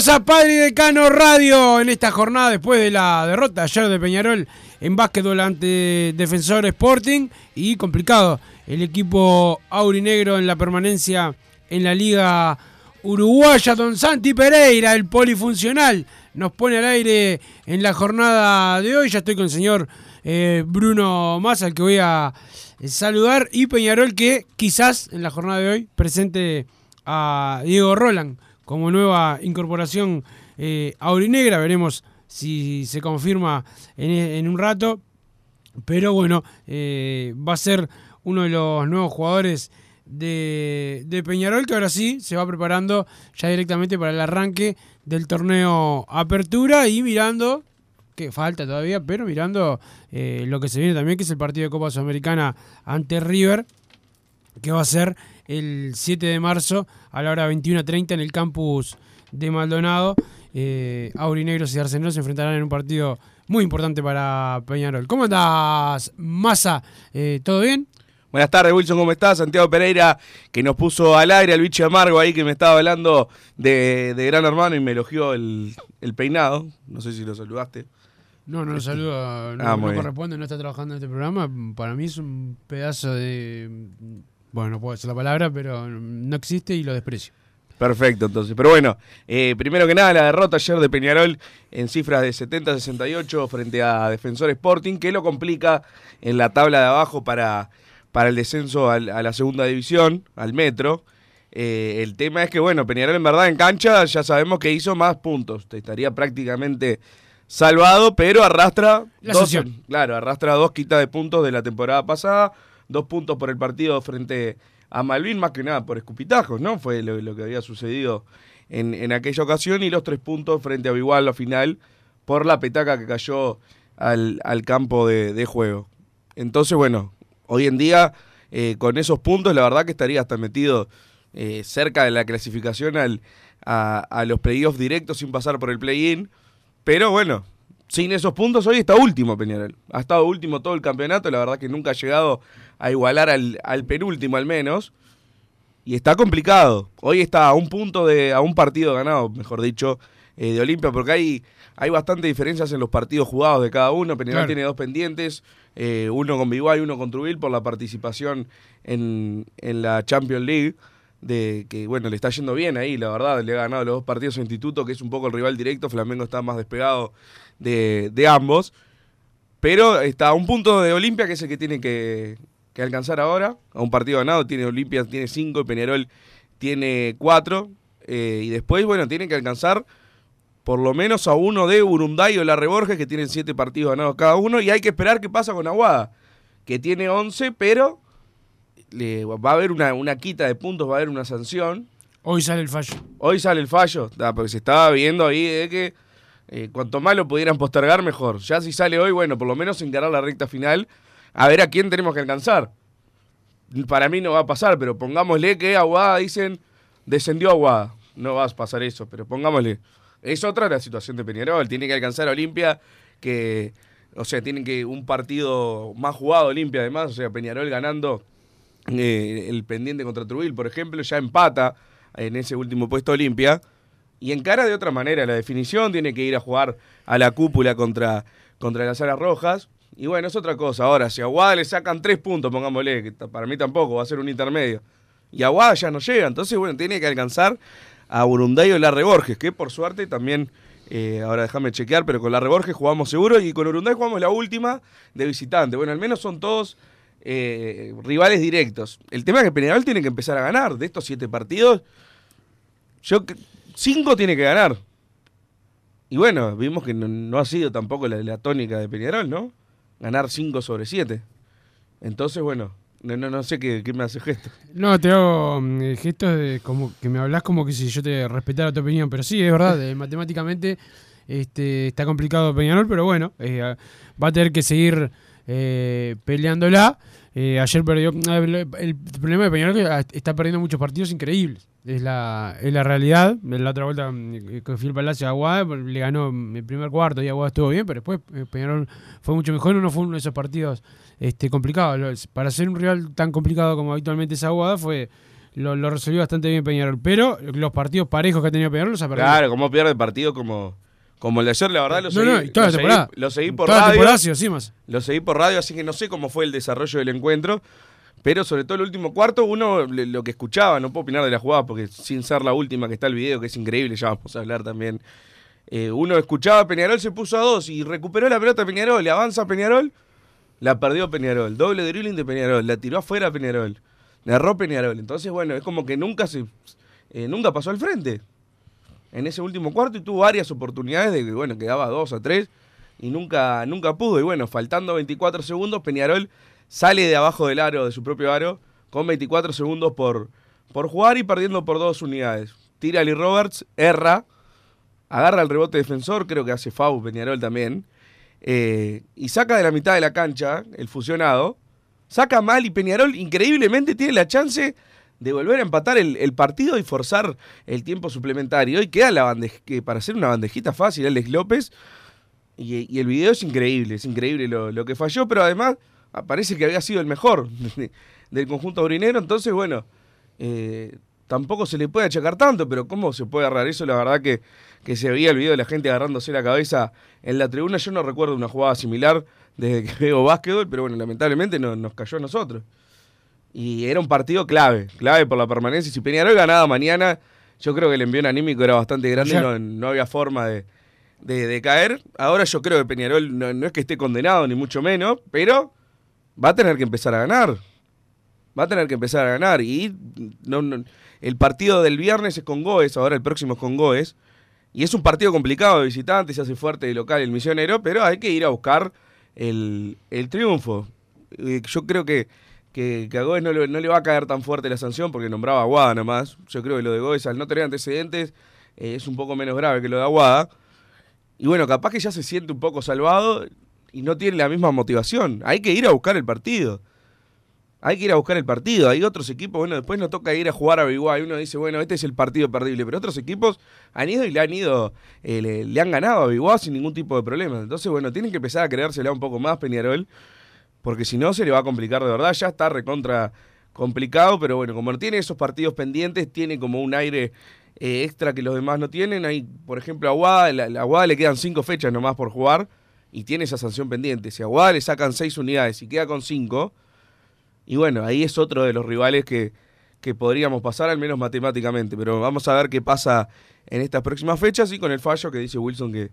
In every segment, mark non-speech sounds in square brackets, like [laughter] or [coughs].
Bienvenidos a Padre Decano Radio en esta jornada después de la derrota ayer de Peñarol en básquetbol ante Defensor Sporting y complicado el equipo aurinegro en la permanencia en la Liga Uruguaya. Don Santi Pereira, el polifuncional, nos pone al aire en la jornada de hoy. Ya estoy con el señor eh, Bruno Massa, al que voy a eh, saludar, y Peñarol que quizás en la jornada de hoy presente a Diego Roland como nueva incorporación eh, aurinegra. Veremos si se confirma en, un rato. Pero bueno, eh, va a ser uno de los nuevos jugadores de, de Peñarol que ahora sí se va preparando ya directamente para el arranque del torneo Apertura y mirando, que falta todavía, pero mirando eh, lo que se viene también, que es el partido de Copa Sudamericana ante River, que va a ser el 7 de marzo a la hora 21.30 en el campus de Maldonado. Eh, Aurinegros y Arsenal se enfrentarán en un partido muy importante para Peñarol. ¿Cómo andás, Massa? Eh, ¿Todo bien? Buenas tardes, Wilson, ¿cómo estás? Santiago Pereira, que nos puso al aire al bicho amargo ahí, que me estaba hablando de, de Gran Hermano y me elogió el, el peinado. No sé si lo saludaste. No, no lo saludo, no, Ah, no corresponde, no está trabajando en este programa. Para mí es un pedazo de... Bueno, no puedo decir la palabra, pero no existe y lo desprecio. Perfecto, entonces. Pero bueno, eh, primero que nada, la derrota ayer de Peñarol en cifras de 70-68 frente a Defensor Sporting, que lo complica en la tabla de abajo para, para el descenso al- a la segunda división, al metro. Eh, el tema es que, bueno, Peñarol en verdad en cancha ya sabemos que hizo más puntos. Estaría prácticamente salvado, pero arrastra La dos, claro, arrastra dos quitas de puntos de la temporada pasada, dos puntos por el partido frente a Malvin, más que nada por escupitajos, ¿no? Fue lo, que había sucedido en, en aquella ocasión, y los tres puntos frente a Igual la final por la petaca que cayó al, al campo de, de juego. Entonces, bueno, hoy en día, eh, con esos puntos, la verdad que estaría hasta metido eh, cerca de la clasificación al, a, a los playoffs directos sin pasar por el play-in. Pero bueno, sin esos puntos hoy está último Peñarol. Ha estado último todo el campeonato, la verdad que nunca ha llegado a igualar al, al penúltimo al menos. Y está complicado. Hoy está a un punto de, a un partido ganado, mejor dicho, eh, de Olimpia, porque hay, hay bastante diferencias en los partidos jugados de cada uno. Peñarol Claro. tiene dos pendientes, eh, uno con Biguay y uno con Trubil por la participación en, en la Champions League. De que bueno, le está yendo bien ahí, la verdad, le ha ganado los dos partidos a Instituto, que es un poco el rival directo. Flamengo está más despegado de, de ambos. Pero está a un punto de Olimpia, que es el que tiene que, que alcanzar ahora. A un partido ganado, tiene Olimpia, tiene cinco, y Peñarol tiene cuatro. eh, y después, bueno, tienen que alcanzar por lo menos a uno de Urunday o La Reborges, que tienen siete partidos ganados cada uno. Y hay que esperar qué pasa con Aguada, que tiene 11, pero le, va a haber una, una quita de puntos, va a haber una sanción. Hoy sale el fallo. Hoy sale el fallo, ah, porque se estaba viendo ahí de que Eh, cuanto más lo pudieran postergar, mejor. Ya si sale hoy, bueno, por lo menos encarar la recta final, a ver a quién tenemos que alcanzar. Para mí no va a pasar, pero pongámosle que Aguada dicen descendió Aguada. No va a pasar eso, pero pongámosle. Es otra la situación de Peñarol. Tiene que alcanzar a Olimpia, que, o sea, tienen que un partido más jugado Olimpia además, o sea, Peñarol ganando eh, el pendiente contra Trubil, por ejemplo, ya empata en ese último puesto Olimpia y encara de otra manera la definición, tiene que ir a jugar a la cúpula contra, contra las alas rojas. Y bueno, es otra cosa. Ahora, si a Aguada le sacan tres puntos, pongámosle, que para mí tampoco, va a ser un intermedio. Y Aguada ya no llega, entonces bueno, tiene que alcanzar a Urunday o Larre Borges, que por suerte también, eh, ahora déjame chequear, pero con Larre Borges jugamos seguro y con Urunday jugamos la última de visitante. Bueno, al menos son todos eh, rivales directos. El tema es que Peñarol tiene que empezar a ganar. De estos siete partidos, cinco tiene que ganar. Y bueno, vimos que no, ha sido tampoco la, la, tónica de Peñarol, ¿no? Ganar cinco sobre siete. Entonces, bueno, no, no, no sé qué, qué, me hace gesto. No, te hago mm, gestos de como que me hablas como que si yo te respetara tu opinión, pero sí, es verdad, matemáticamente este, está complicado Peñarol, pero bueno, eh, va a tener que seguir eh, peleándola. Eh, ayer perdió. El problema de Peñarol es que está perdiendo muchos partidos increíbles. Es la, es la realidad. La otra vuelta mm, que fui al Palacio de Aguada, le ganó el primer cuarto y Aguada estuvo bien, pero después eh, Peñarol fue mucho mejor. No fue uno de esos partidos este, complicados. Para ser un rival tan complicado como habitualmente es Aguada, fue. Lo, lo resolvió bastante bien Peñarol. Pero los partidos parejos que ha tenido Peñarol los ha perdido. Claro, como pierde partido como como el de ayer, la verdad, lo seguí, no, no, toda lo, la seguí, lo seguí por toda radio. La sí, más. Lo seguí por radio, así que no sé cómo fue el desarrollo del encuentro. Pero sobre todo el último cuarto, uno lo que escuchaba, no puedo opinar de la jugada porque sin ser la última que está el video, que es increíble, ya vamos a hablar también. Eh, uno escuchaba Peñarol, se puso a dos y recuperó la pelota Peñarol, le avanza Peñarol, la perdió Peñarol, doble dribbling de Peñarol, la tiró afuera Peñarol, le erró Peñarol. Entonces, bueno, es como que nunca se eh, nunca pasó al frente en ese último cuarto y tuvo varias oportunidades de que, bueno, quedaba dos a tres y nunca, nunca pudo. Y bueno, faltando 24 segundos, Peñarol sale de abajo del aro, de su propio aro, con 24 segundos por, por jugar y perdiendo por dos unidades. Tira Lee Roberts, erra, agarra el rebote defensor, creo que hace Fau Peñarol también, eh, y saca de la mitad de la cancha el fusionado, saca mal y Peñarol increíblemente tiene la chance de volver a empatar el, partido y forzar el tiempo suplementario. Y queda la que para hacer una bandejita fácil, Alex López. Y, el video es increíble, es increíble lo, que falló, pero además parece que había sido el mejor [laughs] del conjunto aurinero. Entonces, bueno, eh, tampoco se le puede achacar tanto, pero ¿cómo se puede agarrar eso? La verdad que, que se veía el video de la gente agarrándose la cabeza en la tribuna. Yo no recuerdo una jugada similar desde que veo básquetbol, pero bueno, lamentablemente no, nos cayó a nosotros. Y era un partido clave, clave por la permanencia. Si Peñarol ganaba mañana, yo creo que el envío anímico era bastante grande y no, había forma de, caer. Ahora yo creo que Peñarol no, es que esté condenado, ni mucho menos, pero va a tener que empezar a ganar. Va a tener que empezar a ganar. Y el partido del viernes es con Goes, ahora el próximo es con Goes. Y es un partido complicado de visitantes, se hace fuerte de local el misionero, pero hay que ir a buscar el, el triunfo. Eh, yo creo que que, a Gómez no le, va a caer tan fuerte la sanción porque nombraba a Aguada nomás. Yo creo que lo de Gómez, al no tener antecedentes, eh, es un poco menos grave que lo de Aguada. Y bueno, capaz que ya se siente un poco salvado y no tiene la misma motivación. Hay que ir a buscar el partido. Hay que ir a buscar el partido. Hay otros equipos, bueno, después nos toca ir a jugar a Biguay. Uno dice, bueno, este es el partido perdible. Pero otros equipos han ido y le han ido, eh, le, han ganado a Biguay sin ningún tipo de problema. Entonces, bueno, tienen que empezar a creérsela un poco más, Peñarol porque si no se le va a complicar de verdad. Ya está recontra complicado, pero bueno, como no tiene esos partidos pendientes, tiene como un aire eh, extra que los demás no tienen. Hay, por ejemplo, a Aguada, Aguada le quedan cinco fechas nomás por jugar y tiene esa sanción pendiente. Si a Aguada le sacan seis unidades y queda con cinco, y bueno, ahí es otro de los rivales que, que podríamos pasar, al menos matemáticamente. Pero vamos a ver qué pasa en estas próximas fechas y con el fallo que dice Wilson que,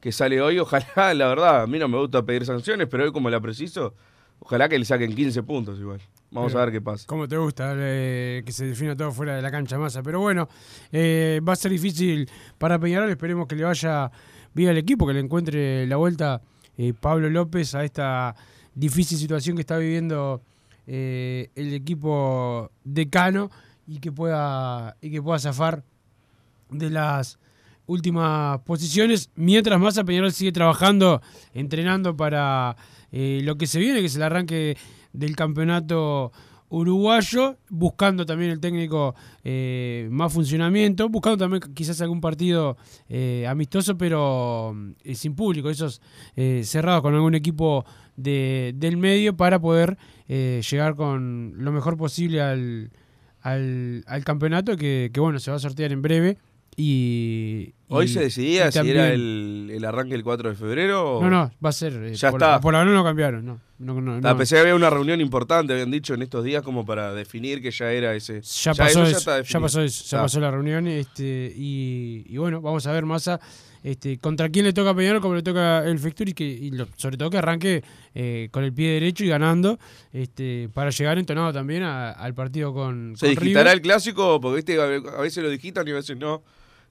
que sale hoy. Ojalá, [laughs] la verdad, a mí no me gusta pedir sanciones, pero hoy como la preciso, Ojalá que le saquen 15 puntos igual. Vamos a ver qué pasa. ¿Cómo te gusta que se defina todo fuera de la cancha masa? Pero bueno, eh, va a ser difícil para Peñarol. Esperemos que le vaya bien al equipo, que le encuentre la vuelta eh, Pablo López a esta difícil situación que está viviendo eh, el equipo decano y que pueda y que pueda zafar de las últimas posiciones, mientras Massa Peñarol sigue trabajando, entrenando para eh, lo que se viene, que es el arranque del campeonato uruguayo, buscando también el técnico eh, más funcionamiento, buscando también quizás algún partido eh, amistoso, pero eh, sin público, esos eh, cerrados con algún equipo de- del medio para poder eh, llegar con lo mejor posible al, al, al campeonato que, que, bueno, se va a sortear en breve. Y, Hoy y- se decidía y si también- era el, el arranque el 4 de febrero o... No, no, va a ser. eh, Ya por, está. Por ahora no cambiaron, no. no, no, no. pensé que había una reunión importante, habían dicho en estos días, como para definir que ya era ese. Ya pasó eso, ya, pasó eso, ya Ah. pasó la reunión este, y, y bueno, vamos a ver Massa este, contra quién le toca Peñarol, cómo le toca el Fecturi, que, y lo- sobre todo que arranque eh, con el pie derecho y ganando este, para llegar entonado también a- al partido con, ¿Se con digitará River. el clásico? Porque viste, a veces lo digitan y a veces no.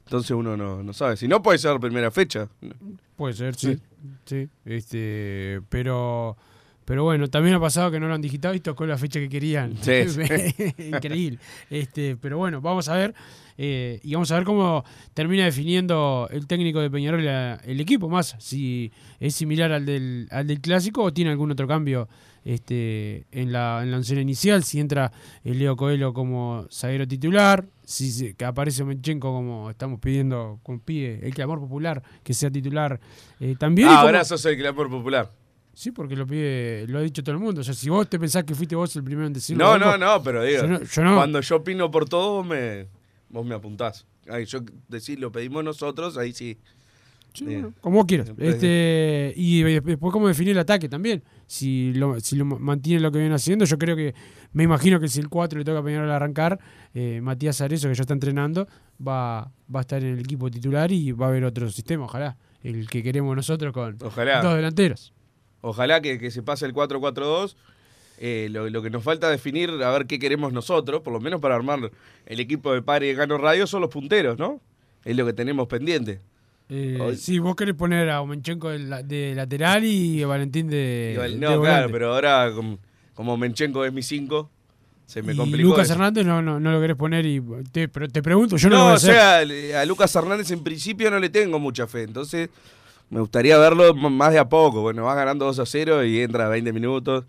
Entonces uno no, no sabe. Si no, puede ser primera fecha. Puede ser, sí. sí este, pero, pero bueno, también ha pasado que no lo han digitado y tocó la fecha que querían. Sí, [laughs] sí. Increíble. Este, pero bueno, vamos a ver. eh, y vamos a ver cómo termina definiendo el técnico de Peñarol la- el equipo más. Si es similar al del, al del clásico o tiene algún otro cambio este, en la, en la oncena inicial. Si entra el Leo Coelho como zaguero titular. Si se- que aparece Menchenko como estamos pidiendo con pie el clamor popular que sea titular eh, también. Ah, como- ahora sos el clamor popular. Sí, porque lo pide, lo ha dicho todo el mundo. O sea, si vos te pensás que fuiste vos el primero en decirlo. No, no, no, pero digo, Yo no- yo no. cuando yo opino por todo, vos me, vos me apuntás. Ay, yo decir, lo pedimos nosotros, ahí sí. Sí, Eh, bueno, como vos quieras. Este, y después cómo definir el ataque también. Si lo, si lo mantiene lo que viene haciendo, yo creo que, me imagino que si el 4 le toca a Peñarol arrancar, eh, Matías Arezo, que ya está entrenando, va, va a estar en el equipo titular y va a haber otro sistema, ojalá. El que queremos nosotros con Ojalá. dos delanteros. Ojalá que, que se pase el 4-4-2. Eh, lo, lo que nos falta definir, a ver qué queremos nosotros, por lo menos para armar el equipo de Padre y Gano Radio, son los punteros, ¿no? Es lo que tenemos pendiente. Eh, Hoy- sí, vos querés poner a Omenchenko de, de lateral y a Valentín de. No, claro, volante. pero ahora como, como Menchenko es mi 5, se me y complicó. Lucas eso. Hernández no, no, no lo querés poner y te, pero te pregunto, yo no, no, lo voy a o sea, a Lucas Hernández en principio no le tengo mucha fe, entonces me gustaría verlo más de a poco. Bueno, va ganando 2 a 0 y entra a 20 minutos.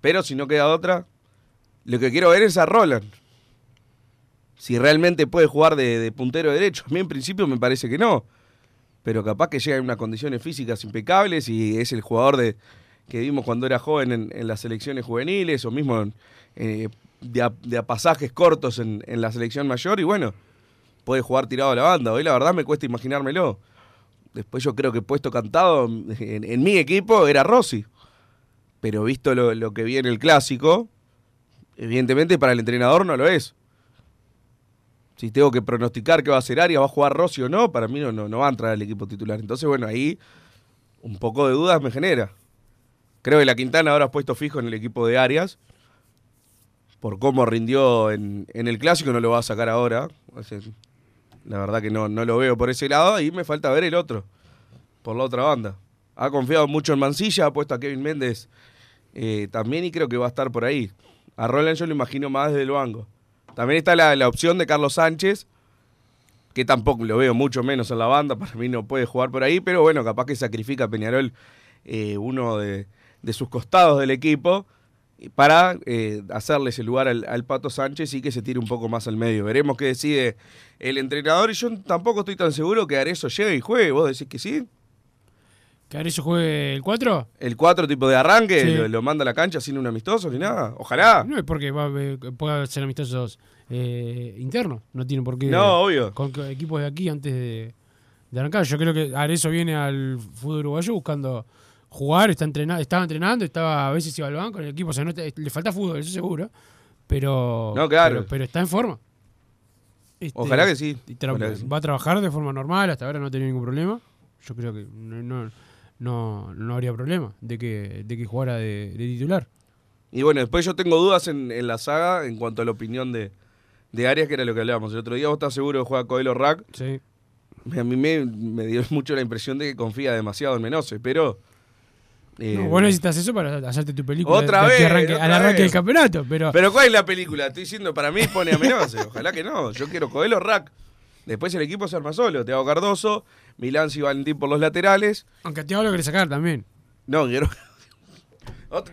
Pero si no queda otra, lo que quiero ver es a Roland. Si realmente puede jugar de, de puntero derecho. A mí en principio me parece que no. Pero capaz que llega en unas condiciones físicas impecables y es el jugador de, que vimos cuando era joven en, las selecciones juveniles o mismo eh, de, a, pasajes cortos en, la selección mayor. Y bueno, puede jugar tirado a la banda. Hoy la verdad me cuesta imaginármelo. Después yo creo que puesto cantado en, en mi equipo era Rossi. Pero visto lo, lo que vi en el clásico, evidentemente para el entrenador no lo es. Si tengo que pronosticar que va a ser Arias, va a jugar Rossi o no, para mí no, no, no va a entrar al equipo titular. Entonces, bueno, ahí un poco de dudas me genera. Creo que la Quintana ahora ha puesto fijo en el equipo de Arias. Por cómo rindió en, en el clásico, no lo va a sacar ahora. La verdad que no, no lo veo por ese lado y me falta ver el otro, por la otra banda. Ha confiado mucho en Mancilla, ha puesto a Kevin Méndez eh, también y creo que va a estar por ahí. A Roland yo lo imagino más desde el banco. También está la, la opción de Carlos Sánchez, que tampoco lo veo mucho menos en la banda, para mí no puede jugar por ahí, pero bueno, capaz que sacrifica Peñarol eh, uno de, de sus costados del equipo para eh, hacerle ese lugar al, al Pato Sánchez y que se tire un poco más al medio. Veremos qué decide el entrenador y yo tampoco estoy tan seguro que Arezo llegue y juegue. ¿Vos decís que sí? ¿Que Arezzo juegue el 4? El 4 tipo de arranque, Sí. lo, lo manda a la cancha sin un amistoso ni nada. Ojalá. No es porque va, eh, pueda ser amistosos eh, internos. No tiene por qué. No, obvio. Con equipos de aquí antes de, de arrancar. Yo creo que Arezzo viene al fútbol uruguayo buscando jugar. Está entrenando, estaba entrenando, estaba a veces iba al banco el equipo. O sea, no le falta fútbol, eso seguro. Pero, No, claro. pero, pero está en forma. Este, Ojalá que sí. y tra- Ojalá que sí. Va a trabajar de forma normal. Hasta ahora no ha tenido ningún problema. Yo creo que no, no, no, no habría problema de que, de que jugara de, de titular. Y bueno, después yo tengo dudas en, en la saga en cuanto a la opinión de, de Arias, que era lo que hablábamos. El otro día vos estás seguro de juega Coelho Rack. Sí. A mí me, me dio [laughs] mucho la impresión de que confía demasiado en Menose, pero... eh, No, vos necesitas eso para hacerte tu película. Otra vez, arranque- otra al arranque del campeonato. Pero, Pero ¿cuál es la película? Estoy diciendo, para mí pone a Menose. [laughs] Ojalá que no. Yo quiero Coelho Rack. Después el equipo se arma solo. Teo Cardoso, Milán y Valentín por los laterales. Aunque Thiago lo querés sacar también. No, quiero. [laughs]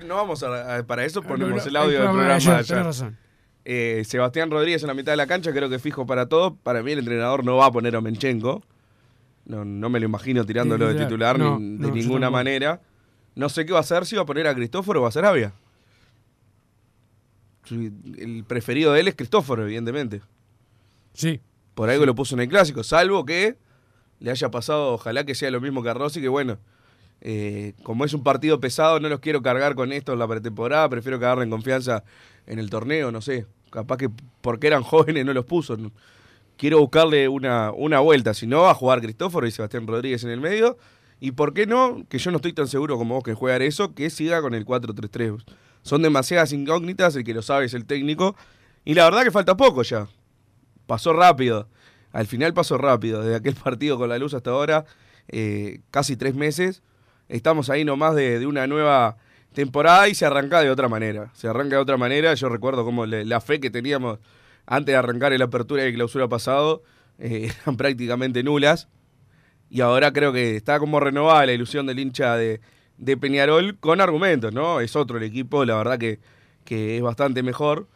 No vamos a, a- para eso ponemos No, el audio del programa programa de ayer, razón. Eh, Sebastián Rodríguez en la mitad de la cancha, creo que fijo para todo. Para mí el entrenador no va a poner a Menchenko. No, no me lo imagino tirándolo de titular ni- de yo ninguna manera. No sé qué va a hacer, si va a poner a Cristóforo o va a. Su- El preferido de él es Cristóforo, evidentemente. Sí. Por algo lo puso en el clásico, salvo que le haya pasado, ojalá que sea lo mismo que a Rossi, que bueno, eh, como es un partido pesado, no los quiero cargar con esto en la pretemporada, prefiero que agarren confianza en el torneo, no sé. Capaz que porque eran [laughs] jóvenes no los puso. Quiero buscarle una, una vuelta, si no, va a jugar Cristóforo y Sebastián Rodríguez en el medio. Y por qué no, que yo no estoy tan seguro como vos que juegar eso, que siga con el 4-3-3. Son demasiadas incógnitas, el que lo sabe es el técnico. Y la verdad que falta poco ya pasó rápido. Al final pasó rápido. Desde aquel partido con la luz hasta ahora, eh, casi tres meses. Estamos ahí nomás de, de una nueva temporada y se arranca de otra manera. Se arranca de otra manera. Yo recuerdo como la fe que teníamos antes de arrancar el apertura y clausura pasado eh, [laughs] eran prácticamente nulas. Y ahora creo que está como renovada la ilusión del hincha de, de Peñarol con argumentos, ¿no? Es otro el equipo, la verdad que, que es bastante mejor.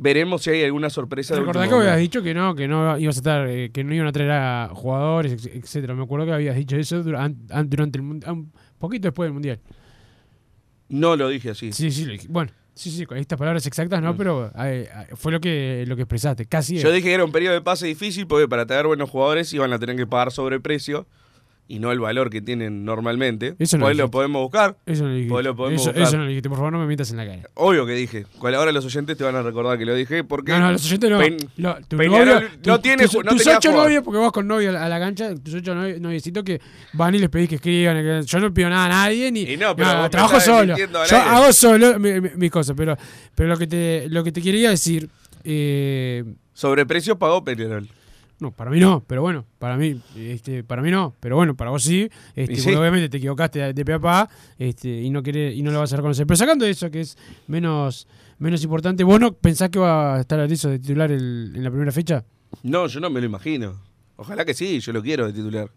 Veremos si hay alguna sorpresa de Recordá que último habías dicho que no, que no ibas a estar, eh, que no iban a traer a jugadores, etcétera. Me acuerdo que habías dicho eso durante, durante el mundial, un poquito después del mundial. No lo dije así. Sí, sí, lo dije. bueno, sí, sí, con estas palabras exactas no, pero eh, fue lo que lo que expresaste, casi. Yo dije que era un periodo de pase difícil porque para traer buenos jugadores iban a tener que pagar sobreprecio y no el valor que tienen normalmente. Eso no Pues lo dijiste. podemos buscar. Eso no lo. Pues lo podemos eso, buscar. eso no lo dijiste, por favor no me mientas en la cara. Obvio que dije. Cual ahora los oyentes te van a recordar que lo dije porque No, no, los oyentes no. Pen- Lo- tu Peñarol novio- no tu- tiene no tus ocho novios, porque vas con novio a la, cancha, tus ocho novi- noviecitos que van y les pedís que escriban. yo no pido nada a nadie, ni Y no, pero me trabajo solo. Yo hago solo mi- mi- mis cosas, pero, pero lo que te lo que te quería decir, eh, sobreprecio pagó Peñarol. No, para mí no, pero bueno, para mí, este, para mí no, pero bueno, para vos sí, este, sí. porque obviamente te equivocaste de, de pe a pa, este, y no querés, y no lo vas a reconocer. Pero sacando eso, que es menos, menos importante, ¿vos no pensás que va a estar eso de titular el- en la primera fecha? No, yo no me lo imagino. Ojalá que sí, yo lo quiero de titular.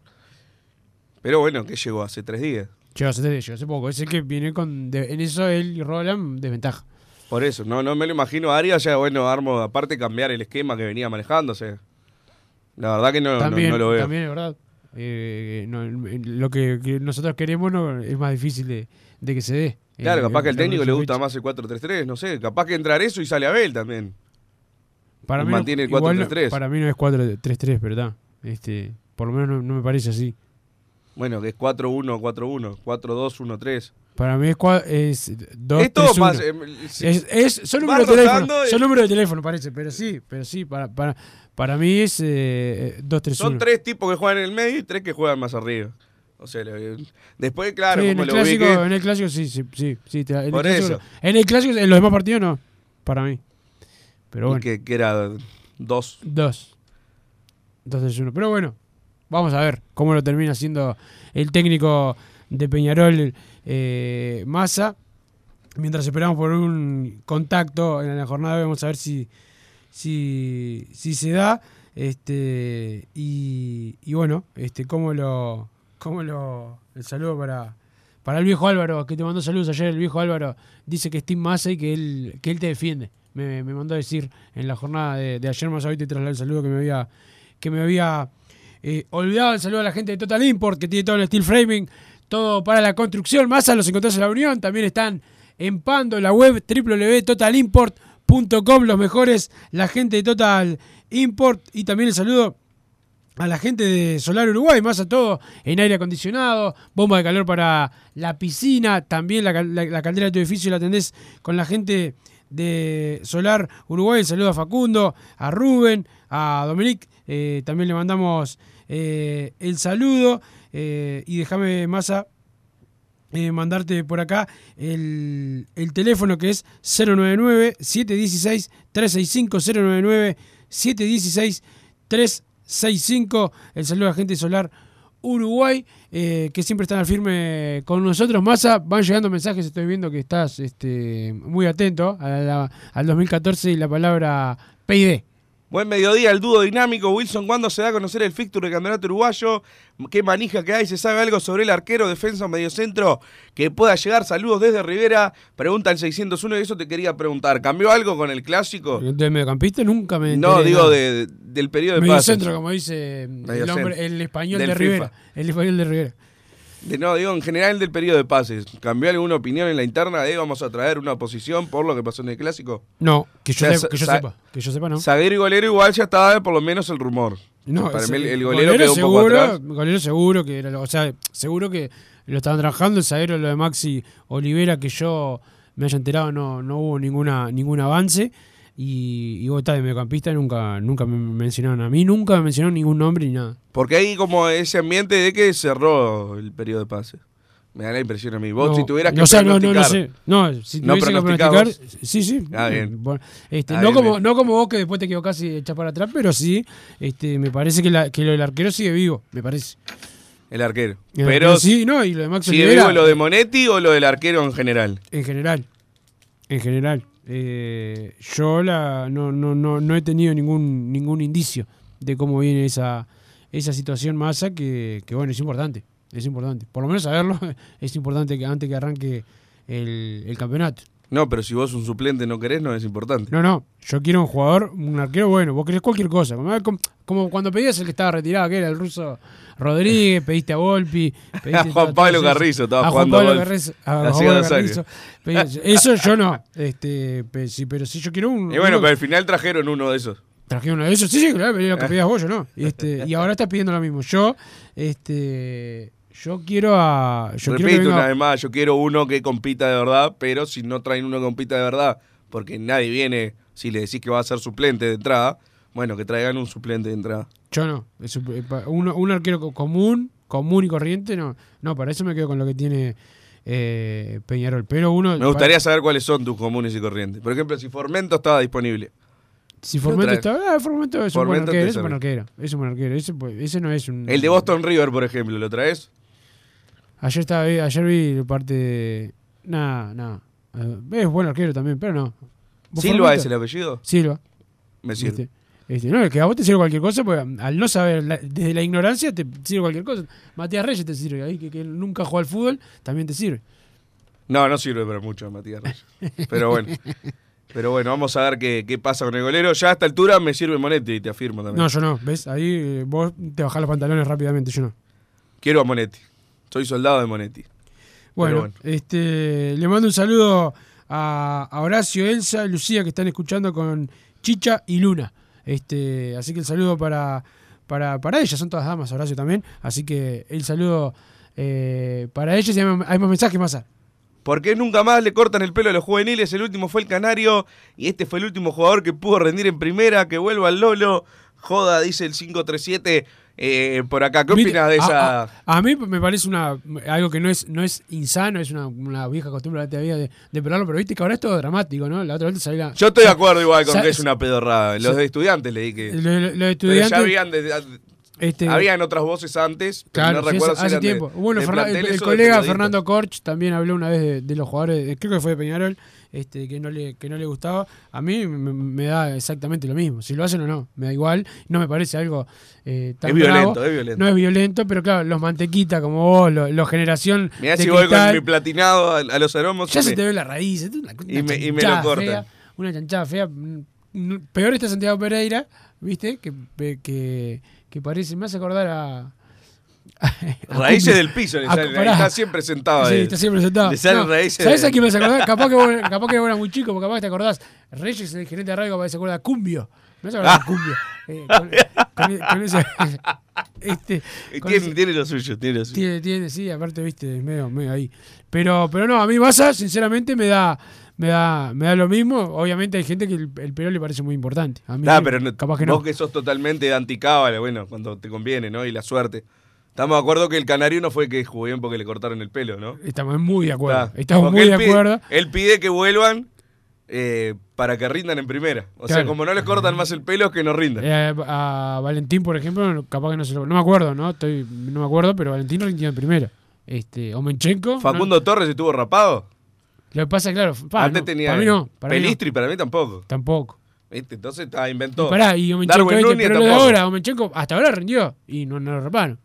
Pero bueno, que llegó hace tres días. Llegó hace, llegó hace poco, es el que viene con, de- en eso él y Roland desventaja. Por eso, no, no me lo imagino. Arias ya, bueno, armo, aparte cambiar el esquema que venía manejándose. La verdad que no, no- también, no lo veo. también es verdad. Eh, no, lo que, que nosotros queremos no, es más difícil de, de que se dé. Claro, En- capaz que al técnico le gusta más el 4-3-3, no sé. Capaz que entrar eso y sale Abel también. Para mí, no- mantiene el igual no- 4-3-3. para mí no es 4-3-3, pero está. Este, por lo menos no, no me parece así. Bueno, que es 4-1-4-1, 4-2-1-3. Para mí es, es 2 Es todo 3 1. más, eh, si- Es, es- son va números de teléfono. Son números de teléfono, parece, pero sí, pero sí, para, para, para mí es eh, 2 3 1. Son tres tipos que juegan en el medio y tres que juegan más arriba. O sea, después, claro, Sí, en, como el lo clásico, ubique- en el clásico sí, sí, sí. sí, en, el Por clásico, eso. en el clásico, en los demás partidos no, para mí. Pero bueno, que, que era dos. 2. 2 3 1. Pero bueno, vamos a ver cómo lo termina haciendo el técnico de Peñarol, eh, Massa. Mientras esperamos por un contacto en la jornada, vamos a ver si, si, se da. Este, y, bueno, este, cómo lo, cómo lo, el saludo para, para el viejo Álvaro, que te mandó saludos ayer, el viejo Álvaro dice que es Team Massa y que él, que él te defiende. Me, me mandó a decir en la jornada de, de ayer, más hoy te trasladé el saludo que me había, que me había eh, olvidado. El saludo a la gente de Total Import, que tiene todo el steel framing, todo para la construcción. Massa los encontrás en la Unión, también están en Pando, la web www.totalimport.com, los mejores, la gente de Total Import y también el saludo a la gente de Solar Uruguay, más a todo en aire acondicionado, bomba de calor para la piscina, también la caldera de tu edificio la atendés con la gente de Solar Uruguay. El saludo a Facundo, a Rubén, a Dominic, eh, también le mandamos eh, el saludo eh, y déjame Massa eh, mandarte por acá el, el teléfono que es 099-716-365, 099-716-365, el saludo a la gente Solar Uruguay, eh, que siempre están al firme con nosotros. Massa, van llegando mensajes, estoy viendo que estás este, muy atento a la- al 2014 y la palabra PID. Buen mediodía, el dúo dinámico. Wilson, ¿cuándo se da a conocer el fixture del campeonato uruguayo? ¿Qué manija que hay? ¿Se sabe algo sobre el arquero, defensa o mediocentro que pueda llegar? Saludos desde Rivera. Pregunta el 601 y eso te quería preguntar. ¿Cambió algo con el clásico? De mediocampista nunca me No, digo de- del periodo de Medio pases. centro, como dice el, hombre, el español Del de Rivera. FIFA. El español de Rivera. De- no, digo en general del periodo de pases. ¿Cambió alguna opinión en la interna de vamos a traer una posición por lo que pasó en el clásico? No, que yo, O sea, sepa, que yo sepa. Que yo sepa, no. Zaguero y golero igual ya estaba por lo menos el rumor. No, Para mí el, el golero, quedó un poco seguro, atrás. golero seguro que era, lo- o sea, seguro que lo estaban trabajando, el zaguero lo de Maxi Olivera que yo me haya enterado no, no hubo ninguna ningún avance y, y vos estás de mediocampista nunca nunca me mencionaron a mí, nunca me mencionaron ningún nombre ni nada. Porque hay como ese ambiente de que cerró el periodo de pases. Me da la impresión a mí. Vos no, si tuvieras que no, o sea, no, no, no pronosticar- sé. No, si ¿No tuviese que pronosticar, sí, sí. Ah, bien. Bueno, este, Ah, no, bien, como, bien. no como vos que después te equivocás y echás para atrás, pero sí, este, me parece que, la, que lo del arquero sigue vivo, me parece. El arquero. El Pero arquero sí, no, y lo de Max ¿sigue Olivera, vivo lo de Monetti o lo del arquero en general? En general. En general. Eh, yo la, no, no, no, no he tenido ningún, ningún indicio de cómo viene esa, esa situación masa que, que, bueno, es importante. Es importante. Por lo menos saberlo [laughs] es importante que antes que arranque el, el campeonato. No, pero si vos un suplente no querés, no es importante. No, no. Yo quiero un jugador, un arquero bueno. Vos querés cualquier cosa. Como, cuando pedías el que estaba retirado, que era el ruso Rodríguez, pediste a Volpi. [laughs] pediste A Juan Pablo. Carrizo estaba a Juan jugando a Pablo. Carrizo. A Juan Pablo. Carrizo. Eso yo no. Este, pero si yo quiero un. Y bueno, uno- pero al final trajeron uno de esos. Traje uno de esos. Sí, sí, claro, pero lo que [laughs] pedías vos, yo no. Este, y ahora estás pidiendo lo mismo. Yo, este. Yo quiero a. Yo quiero Repito venga- una vez más, yo quiero uno que compita de verdad, pero si no traen uno que compita de verdad, porque nadie viene, si le decís que va a ser suplente de entrada, bueno, que traigan un suplente de entrada. Yo no. Eh, uno- un arquero co- común, común y corriente, no. No, para eso me quedo con lo que tiene eh, Peñarol. Pero uno. Me gustaría saber cuáles son tus comunes y corrientes. Por ejemplo, si Formento estaba disponible. Si Formento está. Ah, Formento es un buen arquero. Es un buen arquero. Es un buen arquero. Ese, pues, ese no es un. El de Boston River, por ejemplo, ¿lo traes? Ayer estaba vi- ayer vi parte de. Nada, nada. Eh, es buen arquero también, pero no. ¿Vos ¿Silva es el apellido? Silva. Me sirve. ¿Viste? Este, no, es que a vos te sirve cualquier cosa, porque al no saber, la- desde la ignorancia te sirve cualquier cosa. Matías Reyes te sirve, ahí que, que nunca jugó al fútbol, también te sirve. No, no sirve para mucho, Matías Reyes. Pero bueno. Pero bueno, vamos a ver qué, qué pasa con el golero. Ya a esta altura me sirve Monetti, te afirmo también. No, yo no, ¿ves? Ahí eh, vos te bajás los pantalones rápidamente, yo no. Quiero a Monetti. Soy soldado de Monetti. Bueno, bueno. este le mando un saludo a, a Horacio, Elsa, Lucía que están escuchando con Chicha y Luna. Este, así que el saludo para, para, para ellas, son todas damas, Horacio también. Así que el saludo eh, para ellas y hay más, hay más mensajes más. allá. ¿Por qué nunca más le cortan el pelo a los juveniles? El último fue el Canario y este fue el último jugador que pudo rendir en primera. Que vuelva al Lolo. Joda, dice el 537 eh, por acá. ¿Qué opinas de esa...? A, a mí me parece una algo que no es no es insano, es una, una vieja costumbre todavía de, de pelarlo, pero viste que ahora es todo dramático, ¿no? La otra vez salió la- Yo estoy de acuerdo igual con que es una pedorrada. Los de estudiantes leí que... Lo- lo- Los Pero estudiantes. ya habían, de- este, habían otras voces antes, pero Claro, no recuerdo hace, si hace eran de- tiempo. bueno, de Fernan- el, de colega. Fernando Korch también habló una vez de, de los jugadores, de- creo que fue de Peñarol, este, que no le que no le gustaba. A mí me, me da exactamente lo mismo. Si lo hacen o no, me da igual. No me parece algo eh, tan Es violento, es violento. No es violento, pero claro, los mantequita como vos, los, los generación Mirá de si voy con mi platinado a, a los aromos. ya se te ve la raíz. es Una, y me- y me lo cortan. fea, una chanchada fea. Mm, mm, Peor está Santiago Pereira, ¿viste? Que, que, que parece, me hace acordar a. a [laughs] Raíces del piso, le A- salen, está siempre sentado. Sí, está siempre sentado. Le salen No, raíces ¿Sabes de- a quién me hace acordar? [laughs] Capaz que, vos, capaz que vos eras muy chico, porque capaz que te acordás. Reyes, el gerente de radio, capaz que se acuerda Cumbio. Me hace acordar de Cumbio. Eh, con, con- con ese, [laughs] este, tiene, ese- tiene lo suyo, tiene lo suyo. tiene, tiene, sí, aparte, viste, medio, medio ahí. Pero, pero no, a mí Massa, sinceramente, me da, me da, me da lo mismo. Obviamente hay gente que el, el Perón le parece muy importante. A mí, Nah, pero no- capaz que vos no. que sos totalmente anticábala, bueno, cuando te conviene, ¿no? Y la suerte. Estamos de acuerdo que el canario no fue que jugó bien porque le cortaron el pelo, ¿no? Estamos muy de acuerdo. Está. Estamos Porque muy de pide- acuerdo. Él pide que vuelvan eh, para que rindan en primera. O sea, como no les cortan más el pelo, que no rindan. Eh, a Valentín, por ejemplo, capaz que no se lo. No me acuerdo, ¿no? Estoy, no me acuerdo, pero Valentín rindió en primera. Este, Omenchenko. Facundo Torres estuvo rapado. no- lo que pasa, claro. pa, Antes no, tenía. Para mí no. Para mí no. Pelistri, para mí tampoco. Tampoco. ¿Viste? Entonces está, inventó. Pará, y Omenchenko. Núñez pero lo de tampoco. ahora, Omenchenko hasta ahora rindió y no, no lo reparan.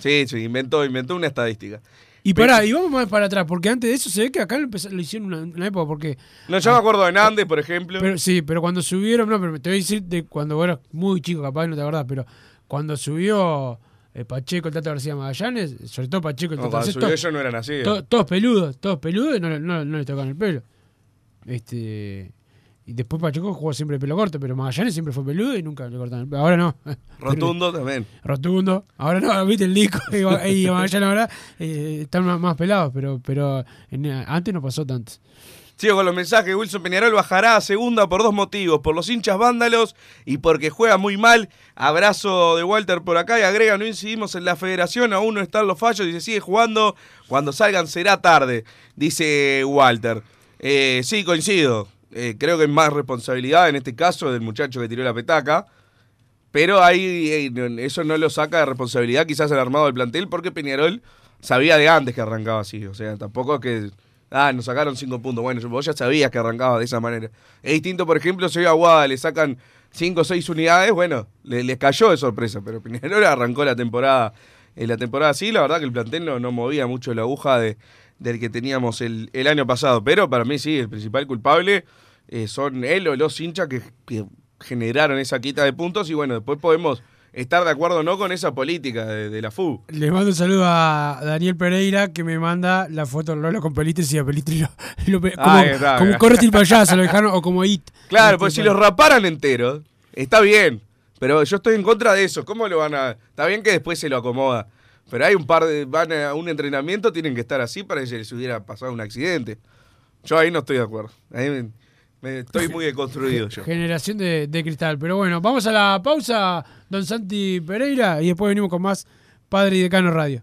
Sí, sí, inventó, inventó una estadística. Y pará, y vamos más para atrás, porque antes de eso se ve que acá lo, empezó- lo hicieron una, una época, porque... No, yo me acuerdo de Nández, por ejemplo. Pero, sí, pero cuando subieron, no, pero te voy a decir de cuando eras muy chico, capaz no te acordás, pero cuando subió eh, Pacheco, el Tata García Magallanes, sobre todo Pacheco, el No, Tata García, to- yo no nacido. to- todos peludos, todos peludos y no, no, no le tocaban el pelo. Este... Y después Pacheco jugó siempre pelo corto, pero Magallanes siempre fue peludo y nunca le pelo. Ahora no. [laughs] Rotundo también. Rotundo. Ahora no, [laughs] viste el disco. [laughs] y y Magallanes ahora eh, están más, más pelados, pero, pero en- antes no pasó tanto. Sigo con los mensajes. Wilson Peñarol bajará a segunda por dos motivos. Por los hinchas vándalos y porque juega muy mal. Abrazo de Walter por acá y agrega, no incidimos en la federación, aún no están los fallos y se sigue jugando. Cuando salgan será tarde, dice Walter. Eh, sí, coincido. Eh, creo que es más responsabilidad en este caso del muchacho que tiró la petaca. Pero ahí eh, eso no lo saca de responsabilidad quizás el armado del plantel porque Peñarol sabía de antes que arrancaba así. O sea, tampoco es que... Ah, nos sacaron cinco puntos. Bueno, vos ya sabías que arrancaba de esa manera. Es distinto, por ejemplo, si hoy Guada le sacan cinco o seis unidades, bueno, le- les cayó de sorpresa. Pero Peñarol [laughs] arrancó la temporada en la temporada así. La verdad que el plantel no, no movía mucho la aguja de, del que teníamos el, el año pasado. Pero para mí sí, el principal culpable eh, son él o los hinchas que, que generaron esa quita de puntos. Y bueno, después podemos estar de acuerdo o no con esa política de, de la FU. Les mando un saludo a Daniel Pereira que me manda la foto de Lolo con Pelistri y a Pelistri [laughs] lo, lo pe- como, como mirá. corre el payaso, lo dejaron, o como [laughs] It. Claro, Este, pues si los raparan enteros, está bien. Pero yo estoy en contra de eso. ¿Cómo lo van a.? Está bien que después se lo acomoda. Pero hay un par de. Van a un entrenamiento, tienen que estar así para que se les hubiera pasado un accidente. Yo ahí no estoy de acuerdo. Ahí me- estoy muy deconstruido yo. Generación de, de cristal. Pero bueno, vamos a la pausa, don Santi Pereira, y después venimos con más Padre y Decano Radio.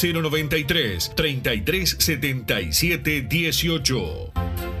093 3377 18.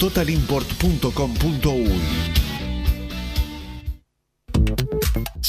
www.totalimport.com.uy.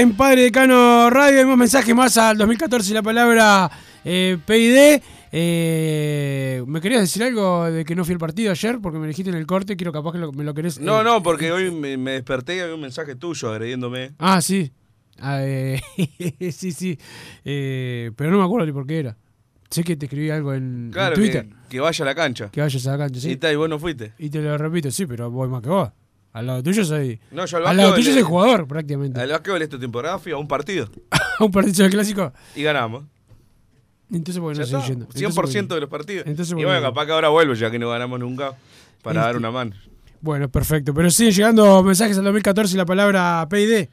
En Padre Decano Radio. Hay más mensajes más al 2014 y la palabra eh, PID. Eh, ¿Me querías decir algo de que no fui al partido ayer? Porque me dijiste en el corte. Quiero capaz que lo- me lo querés. No, eh, no, porque hoy me, me desperté y había un mensaje tuyo agrediéndome. Ah, sí. Ah, eh, [laughs] sí, sí. Pero no me acuerdo ni por qué era. Sé que te escribí algo en, en Claro, Twitter. que, que vaya a la cancha. Que vayas a la cancha, sí. Y, ta, y vos no fuiste. Y te lo repito, sí, pero voy más que vos. Al lado tuyo soy. No, yo al al lado tuyo soy jugador, prácticamente. Al básquetbol esta temporada fui a un partido [laughs] un partido de clásico. y ganamos. Entonces, Ya no está, yendo. 100% de los partidos. Entonces, y bueno, capaz que ahora vuelvo ya que no ganamos nunca para dar Este- una mano. Bueno, perfecto. Pero siguen llegando mensajes al 2014 y la palabra PID.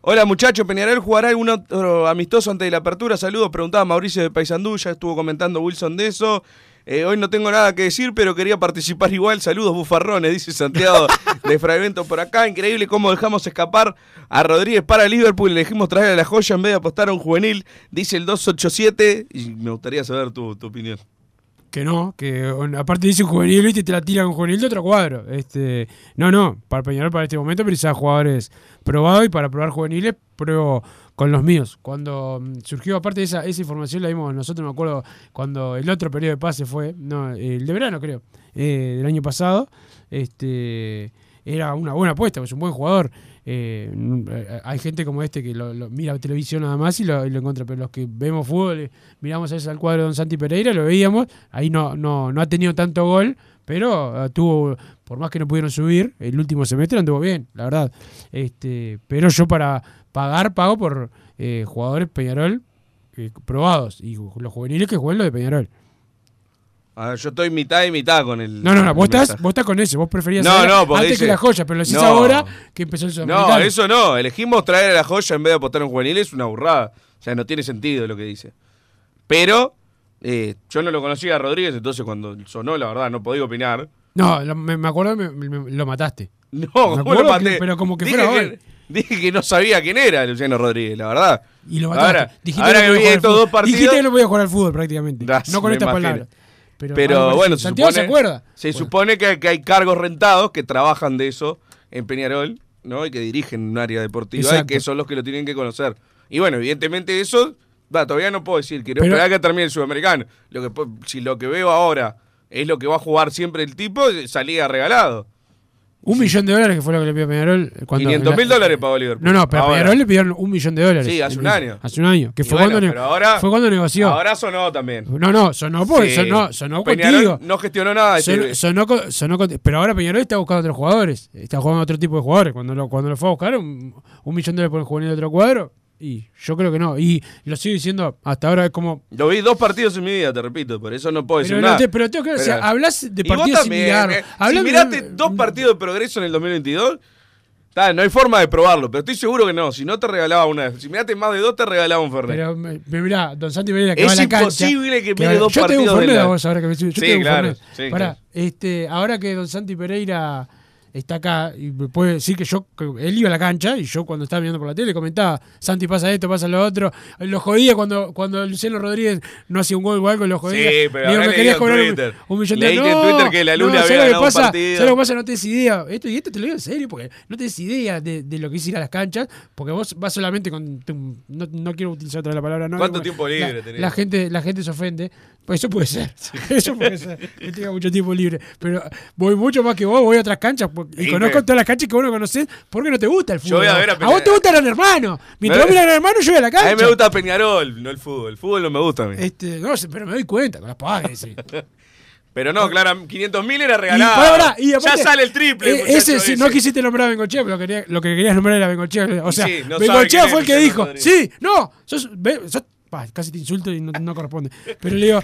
Hola muchachos, Peñarol jugará algún otro amistoso antes de la apertura. Saludos, preguntaba Mauricio de Paysandú, ya estuvo comentando Wilson de eso. Eh, hoy no tengo nada que decir, pero quería participar igual. Saludos, bufarrones, dice Santiago [laughs] de Fragmento por acá. Increíble cómo dejamos escapar a Rodríguez para Liverpool y le dijimos traer a la joya en vez de apostar a un juvenil, dice el 287. Y me gustaría saber tu, tu opinión. Que no, que aparte dice un juvenil, viste, te la tiran un juvenil de otro cuadro. Este, no, no, para Peñarol para este momento precisaba jugadores probados y para probar juveniles pruebo con los míos. Cuando mm, surgió, aparte esa, esa información la vimos nosotros, me acuerdo, cuando el otro periodo de pase fue, no, el de verano creo, eh, del año pasado, este era una buena apuesta, pues es un buen jugador. Eh, hay gente como este que lo, lo mira televisión nada más y lo, lo encuentra, pero los que vemos fútbol, eh, miramos a al cuadro de Don Santi Pereira, lo veíamos, ahí no, no, no ha tenido tanto gol, pero eh, tuvo, por más que no pudieron subir, el último semestre anduvo bien, la verdad. Este, pero yo para pagar, pago por eh, jugadores Peñarol eh, probados y los juveniles que juegan lo de Peñarol. A ver, yo estoy mitad y mitad con el. No, no, no, vos estás, vos estás con ese, vos preferías No, no, antes dice- que la joya, pero lo decís No. ahora que empezó el. No, eso no. Elegimos traer a la joya en vez de apostar en juvenil. Es una burrada. O sea, no tiene sentido lo que dice. Pero eh, yo no lo conocía a Rodríguez, entonces cuando sonó, la verdad, no podía opinar. No, lo- me, me acuerdo, me, me- lo mataste. No, Me ¿cómo acuerdo lo maté? que- pero como que dije fuera que, hoy. dije que no sabía quién era Luciano Rodríguez, la verdad. Y lo mataste. Ahora, Dijiste ahora que, no vi estos dos partidos. Dijiste que no podía jugar al fútbol prácticamente. Das, no con estas imagino. palabras. Pero, bueno, se Santiago supone, se acuerda. Se Bueno. supone que, que hay cargos rentados que trabajan de eso en Peñarol, ¿no? Y que dirigen un área deportiva y que son los que lo tienen que conocer. Y bueno, evidentemente eso, va, todavía no puedo decir, quiero Pero- esperar que termine el sudamericano. Lo que, si lo que veo ahora es lo que va a jugar siempre el tipo, salía regalado. Un millón de dólares que fue lo que le pidió Peñarol. Cuando 500 mil la- dólares pagó Liverpool. No, no, pero a. Peñarol le pidieron un millón de dólares. Sí, hace un año. Hace un año. Que Y fue, bueno, cuando, pero ahora- fue cuando negoció. Ahora sonó también. No, no, sonó, porque Sí. sonó, sonó Peñarol contigo. no gestionó nada. Sonó, este- sonó sonó con- pero ahora Peñarol está buscando otros jugadores. Está jugando otro tipo de jugadores. Cuando lo, cuando lo fue a buscar, un, un millón de dólares por el juvenil de otro cuadro. Y yo creo que no. Y lo sigo diciendo, hasta ahora es como. Lo vi dos partidos en mi vida, te repito, por eso no puedo decir Pero, no nada. te- pero tengo que. o sea, hablas de partidos también, similares. eh. Si de- miraste dos partidos de progreso en el 2022, Está, no hay forma de probarlo, pero estoy seguro que no. Si no te regalaba una. Si miraste más de dos, te regalaba un Fernet. Pero mirá, Don Santi Pereira que Es va a la cancha. imposible que mire dos yo tengo un partidos de Fernet la- vos ahora que me yo Sí, tengo un claro, Fernet. sí, Pará, claro. este, ahora que Don Santi Pereira está acá y me puede decir que yo que él iba a la cancha y yo cuando estaba mirando por la tele comentaba Santi pasa esto pasa lo otro. Lo jodía cuando cuando Luciano Rodríguez no hacía un gol o algo lo jodía. Sí, pero Digo, habrá me querías leído en cobrar un, millón de en no, Twitter que la Lula no, había ¿sabes lo que pasa? partido. ¿Sabes lo que pasa? No tenés idea. Esto y esto te lo digo en serio porque no tenés idea de, de lo que es ir a las canchas porque vos vas solamente con tu- no, no quiero utilizar otra la palabra no ¿Cuánto porque tiempo la- libre tenés? la gente la gente se ofende. Pues eso puede ser. [laughs] Eso puede ser. Que tenga mucho tiempo libre. Pero voy mucho más que vos voy a otras canchas por- y conozco todas las canchas que vos no conocés porque no te gusta el fútbol Yo voy a ver a a vos te Peñarol. gusta Gran Hermano mientras vos mirás Gran Hermano yo voy a la cancha A mí me gusta Peñarol, no el fútbol. El fútbol no me gusta a mí. este no sé, pero me doy cuenta con las sí. [laughs] Pero no, claro, 500 mil era regalado. y aparte, ya sale el triple. eh, ese, sí, no quisiste nombrar a Bengochea, pero lo, quería- lo que querías nombrar era Bengochea. O sea, sí, no Bengochea fue el que dijo. Sí, no, sos, sos- bah, casi te insulto y no, no corresponde. Pero le digo: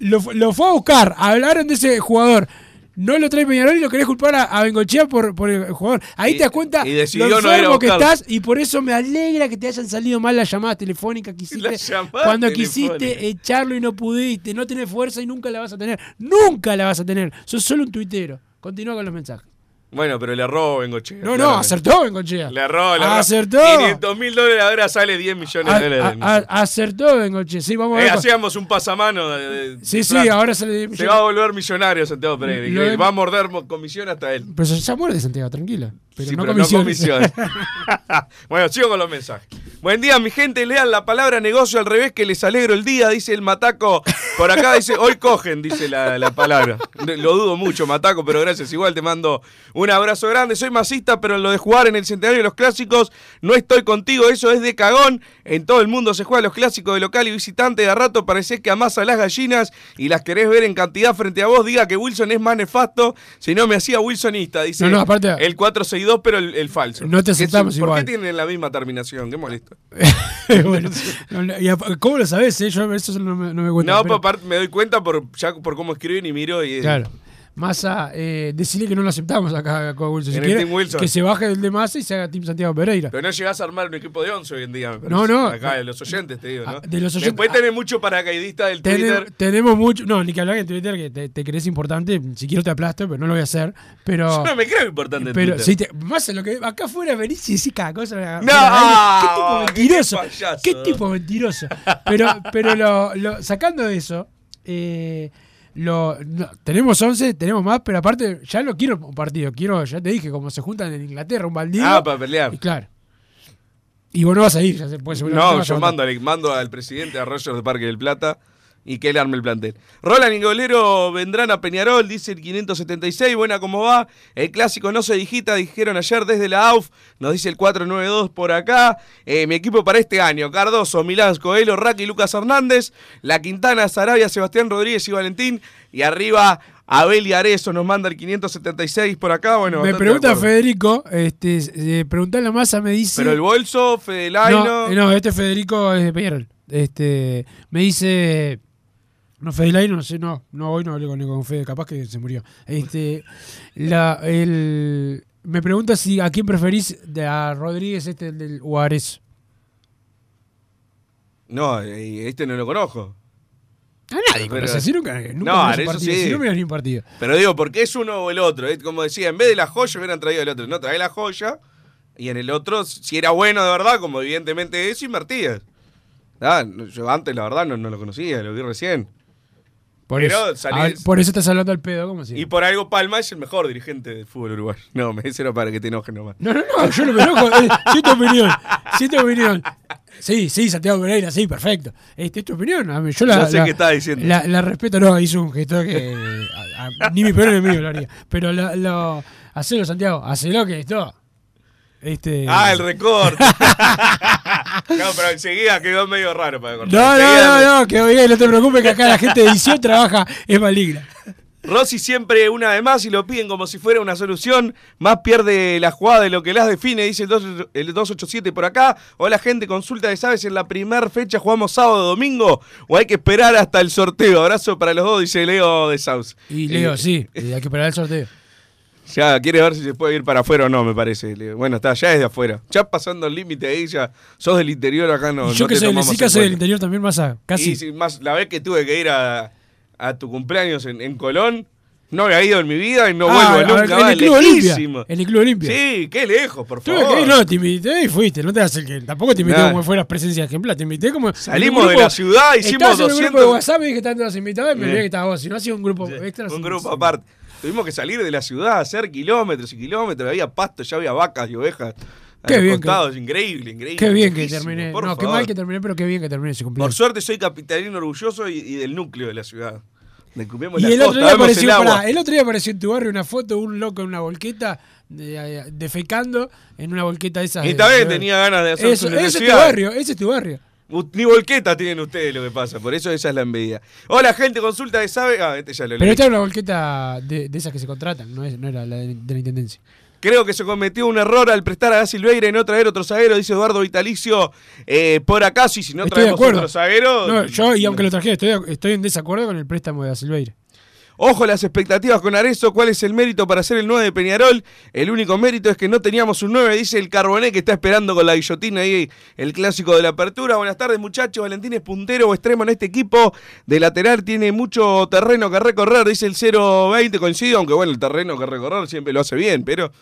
lo fue a buscar, hablaron de ese jugador. No lo trae Peñarol y lo querés culpar a, a Bengochea por, por el jugador. Ahí Y- te das cuenta y decidió lo no enfermo que estás y por eso me alegra que te hayan salido mal las llamadas telefónicas que hiciste. Cuando quisiste echarlo y no pudiste. No tenés fuerza y nunca la vas a tener. Nunca la vas a tener. Sos solo un tuitero. Continúa con los mensajes. Bueno, pero le erró Bengochea. No, no, acertó Bengochea. Le erró, le erró. Acertó. 500 mil dólares ahora sale 10 millones A- de dólares. a- a- acertó Bengochea. Sí, vamos a Eh, ver. hacíamos un pasamano. de- de- Sí, sí, ahora sale 10 Se va a volver millonario Santiago Pereira. Va a morder mo- comisión hasta él. Pero ya muere de Santiago, tranquila. Pero Sí, no pero no [laughs] bueno, sigo con los mensajes. Buen día, mi gente. Lean la palabra negocio al revés que les alegro el día, dice el Mataco. Por acá dice, hoy cogen, dice la, la palabra. Lo dudo mucho, Mataco, pero gracias. Igual te mando un abrazo grande. Soy masista, pero en lo de jugar en el centenario de los clásicos no estoy contigo. Eso es de cagón. En todo el mundo se juega los clásicos de local y visitante. De a rato parecés que amasa las gallinas y las querés ver en cantidad frente a vos. Diga que Wilson es más nefasto. Si no me hacía Wilsonista, dice No, no, aparte- el 462, pero el, el falso. No te ¿Qué es- aceptamos ¿Por igual. qué tienen la misma terminación? Qué molesto. [laughs] Bueno, ¿Cómo lo sabés? eh? Yo eso no me, no me cuenta. No, pero- por aparte me doy cuenta por, ya por cómo escriben y miro y... Claro. Massa, eh, decirle que no lo aceptamos acá con Wilson. Si En el quiere, Team Wilson. que se baje del de Massa y se haga Team Santiago Pereira. Pero no llegás a armar un equipo de 11 hoy en día, me. No, no. Acá de los oyentes, te digo, ¿no? Ah, de los oyentes- Después tenés mucho paracaidista del Twitter. tenemos mucho. No, ni que hablar en Twitter que te, te crees importante. Si quiero te aplasto, pero no lo voy a hacer. Pero. Yo no me creo importante en Pero Twitter. si te, más en lo que acá afuera venís y decís cada cosa. No, qué tipo mentiroso. Qué, tipo mentiroso. Pero, pero lo, lo- sacando de eso, eh, lo, no, tenemos 11, tenemos más, pero aparte ya no quiero un partido. Quiero, ya te dije, como se juntan en Inglaterra, un baldío. Ah, para pelear. Y claro. Y vos no vas a ir, ya se puede No, yo mando al, mando al presidente a Rogers de Parque del Plata y que él arme el plantel. Roland y Golero vendrán a Peñarol, dice el 576. Buena, ¿cómo va? El clásico no se digita, dijeron ayer desde la AUF. Nos dice el 492 por acá. Eh, mi equipo para este año: Cardoso, Milán, Coelho, Raki, Lucas Hernández. La Quintana, Sarabia, Sebastián Rodríguez y Valentín. Y arriba. Abel y Arezo nos manda el 576 por acá. Bueno, Me pregunta. Federico, este, eh, preguntale a Massa, me dice. Pero el bolso, Fedelaino. No, eh, no, este Federico es de Peñarol. Este, me dice. No, Fedelaino, no sé, no, no, hoy no hablé con, con Fede, capaz que se murió. Este, la, el, me pregunta si a quién preferís de a Rodríguez este el del Juárez. No, este no lo conozco. A nadie Pero- conoce, si nunca, nunca No, un partido, sí. si no miras ni un partido. Pero digo, porque es uno o el otro. Como decía, en vez de la joya hubieran traído el otro. No, trae la joya. Y en el otro, si era bueno de verdad, como evidentemente es, invertías. Ah, yo antes, la verdad, no, no lo conocía, lo vi recién. Por, Pero eso, salís- ah, por eso estás hablando al pedo, como si. Y por algo Palma es el mejor dirigente del fútbol uruguayo. No, me era para que te enojes nomás. No, no, no, yo no me enojo. eh, sí, tu opinión. Sí, tu opinión. Sí, sí, Santiago Pereira, sí, perfecto. Este, es tu opinión. Yo la, Ya sé la- qué estás diciendo. La, la respeto, no, hizo un gesto que a- a- ni mi peor enemigo lo haría. Pero lo, lo, hacelo, Santiago, hacelo que esto. Este, Ah, el recorte. [laughs] no, pero enseguida quedó medio raro para cortar. No, no, no, no, que oye, no te preocupes que acá la gente de edición trabaja, es maligna. Rossi siempre una vez más y lo piden como si fuera una solución. Más pierde la jugada de lo que las define, dice el, 2, el 287 por acá. Hola gente, consulta de sabes, en la primera fecha jugamos sábado domingo o hay que esperar hasta el sorteo. Abrazo para los dos, dice Leo de Saus. Y Leo, sí, eh, hay que esperar el sorteo. Ya quiere ver si se puede ir para afuera o no, me parece. Bueno, está, ya es de afuera. Ya pasando el límite ahí, ya sos del interior acá, no. y yo no que te soy de tomamos Lesica, en soy del interior también más a casi. Y si más, la vez que tuve que ir a, a tu cumpleaños en, en Colón, no había ido en mi vida y no Ah, vuelvo nunca en el Club Olimpia. En el Club Olimpia. Sí, qué lejos, por Tuve favor. que ir, no, te invité y fuiste, no te hagas el que. Tampoco te invité Nah. como fueras presencia ejemplar, te invité como. Salimos de la ciudad, hicimos en un grupo 200 de WhatsApp y dije que estaban todas invitadas y me Sí. que estabas vos. Si no hacía un grupo extra. Un sí, grupo sí. aparte. Tuvimos que salir de la ciudad, hacer kilómetros y kilómetros. Había pasto, ya había vacas y ovejas. a Qué los bien que- costados. Increíble, increíble. Qué bien que terminé. por No, qué favor. mal que terminé, pero qué bien que terminé ese Por cumpleaños. suerte soy capitalino orgulloso y, y del núcleo de la ciudad. Descubrimos Y la el costa, otro, día apareció, el pará, el otro día apareció en tu barrio una foto de un loco en una volqueta, de- defecando en una volqueta de esas. Y de- también de- tenía ganas de hacer Eso, ese es tu barrio, ese es tu barrio. Ni volqueta tienen ustedes lo que pasa, por eso esa es la envidia. Hola gente, consulta de sabe. Ah, este ya lo Pero leí. esta era una volqueta de, de esas que se contratan, no, es, no era la de, de la intendencia. Creo que se cometió un error al prestar a Da Silveira y no traer otro zaguero, dice Eduardo Vitalicio. Eh, por acá, sí, si no Estoy de traemos acuerdo. otro zaguero. No, yo, y aunque lo trajera, estoy, estoy en desacuerdo con el préstamo de Silveira. Ojo las expectativas con Arezo. ¿Cuál es el mérito para ser el 9 de Peñarol? El único mérito es que no teníamos un 9, dice el Carboné que está esperando con la guillotina ahí el clásico de la apertura. Buenas tardes, muchachos. Valentín es puntero o extremo en este equipo. De lateral tiene mucho terreno que recorrer, dice el 0-20. Coincido, aunque bueno, el terreno que recorrer siempre lo hace bien, pero.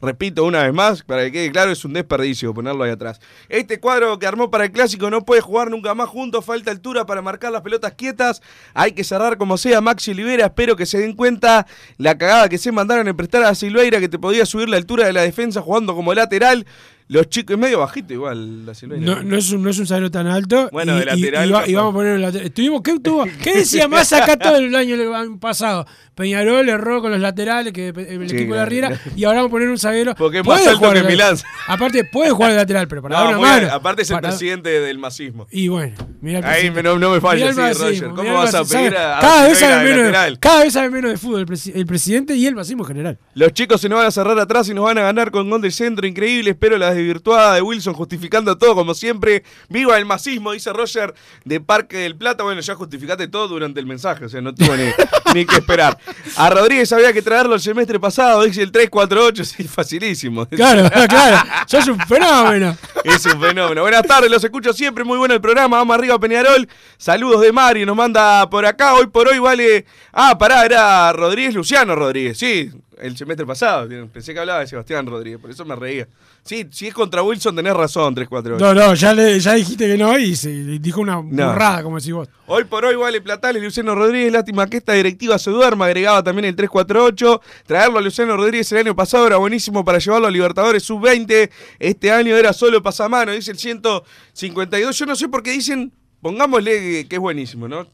Repito una vez más, para que quede claro, es un desperdicio ponerlo ahí atrás. Este cuadro que armó para el clásico no puede jugar nunca más juntos, falta altura para marcar las pelotas quietas. Hay que cerrar como sea. Maxi Olivera, espero que se den cuenta la cagada que se mandaron en prestar a Silveira, que te podía subir la altura de la defensa jugando como lateral. Los chicos, es medio bajito igual la Silveira. No, no es un, no es un zaguero tan alto. Bueno, y, de lateral, y vamos a poner el lateral. Estuvimos, ¿qué, tuvo, ¿Qué decía más acá todo el año, el año pasado? Peñarol erró con los laterales, que el Sí, equipo de la. Riera, y ahora vamos a poner un zaguero. Porque es más alto que de- Milán. Aparte, puede jugar de lateral, pero para No, dar una mano. Aparte es el para- presidente del masismo. Y bueno, mira Ahí no, no me el sí, Roger. ¿Cómo vas a pedir a, a cada, vez sabe de menos de, lateral? cada vez sabe menos de fútbol el, presi- el presidente y el masismo en general. Los chicos se nos van a cerrar atrás y nos van a ganar con gol del centro. Increíble, espero la desvirtuada de Wilson justificando todo como siempre. Viva el masismo, dice Roger de Parque del Plata. Bueno, ya justificaste todo durante el mensaje, o sea, no tuvo ni, [laughs] ni que esperar. A Rodríguez había que traerlo el semestre pasado, dice el 348, sí, facilísimo. [laughs] Claro, [laughs] claro. Sos un fenómeno. Es un fenómeno. Buenas tardes, los escucho siempre. Muy bueno el programa. Vamos arriba, Peñarol. Saludos de Mario, nos manda por acá. Hoy por hoy vale. Ah, pará, era Rodríguez Luciano Rodríguez. Sí, el semestre pasado. Pensé que hablaba de Sebastián Rodríguez, por eso me reía. Sí, si es contra Wilson, tenés razón, 348. No, no, ya, le, ya dijiste que no y se dijo una burrada, como decís vos. Hoy por hoy vale Platales, Luciano Rodríguez. Lástima que esta directiva se duerma. Agregaba también el 348. Traerlo a Luciano Rodríguez el año pasado era buenísimo para llevarlo a Libertadores Sub-20. Este año era solo pasamano, dice el 152. Yo no sé por qué dicen, pongámosle que, es buenísimo, ¿no?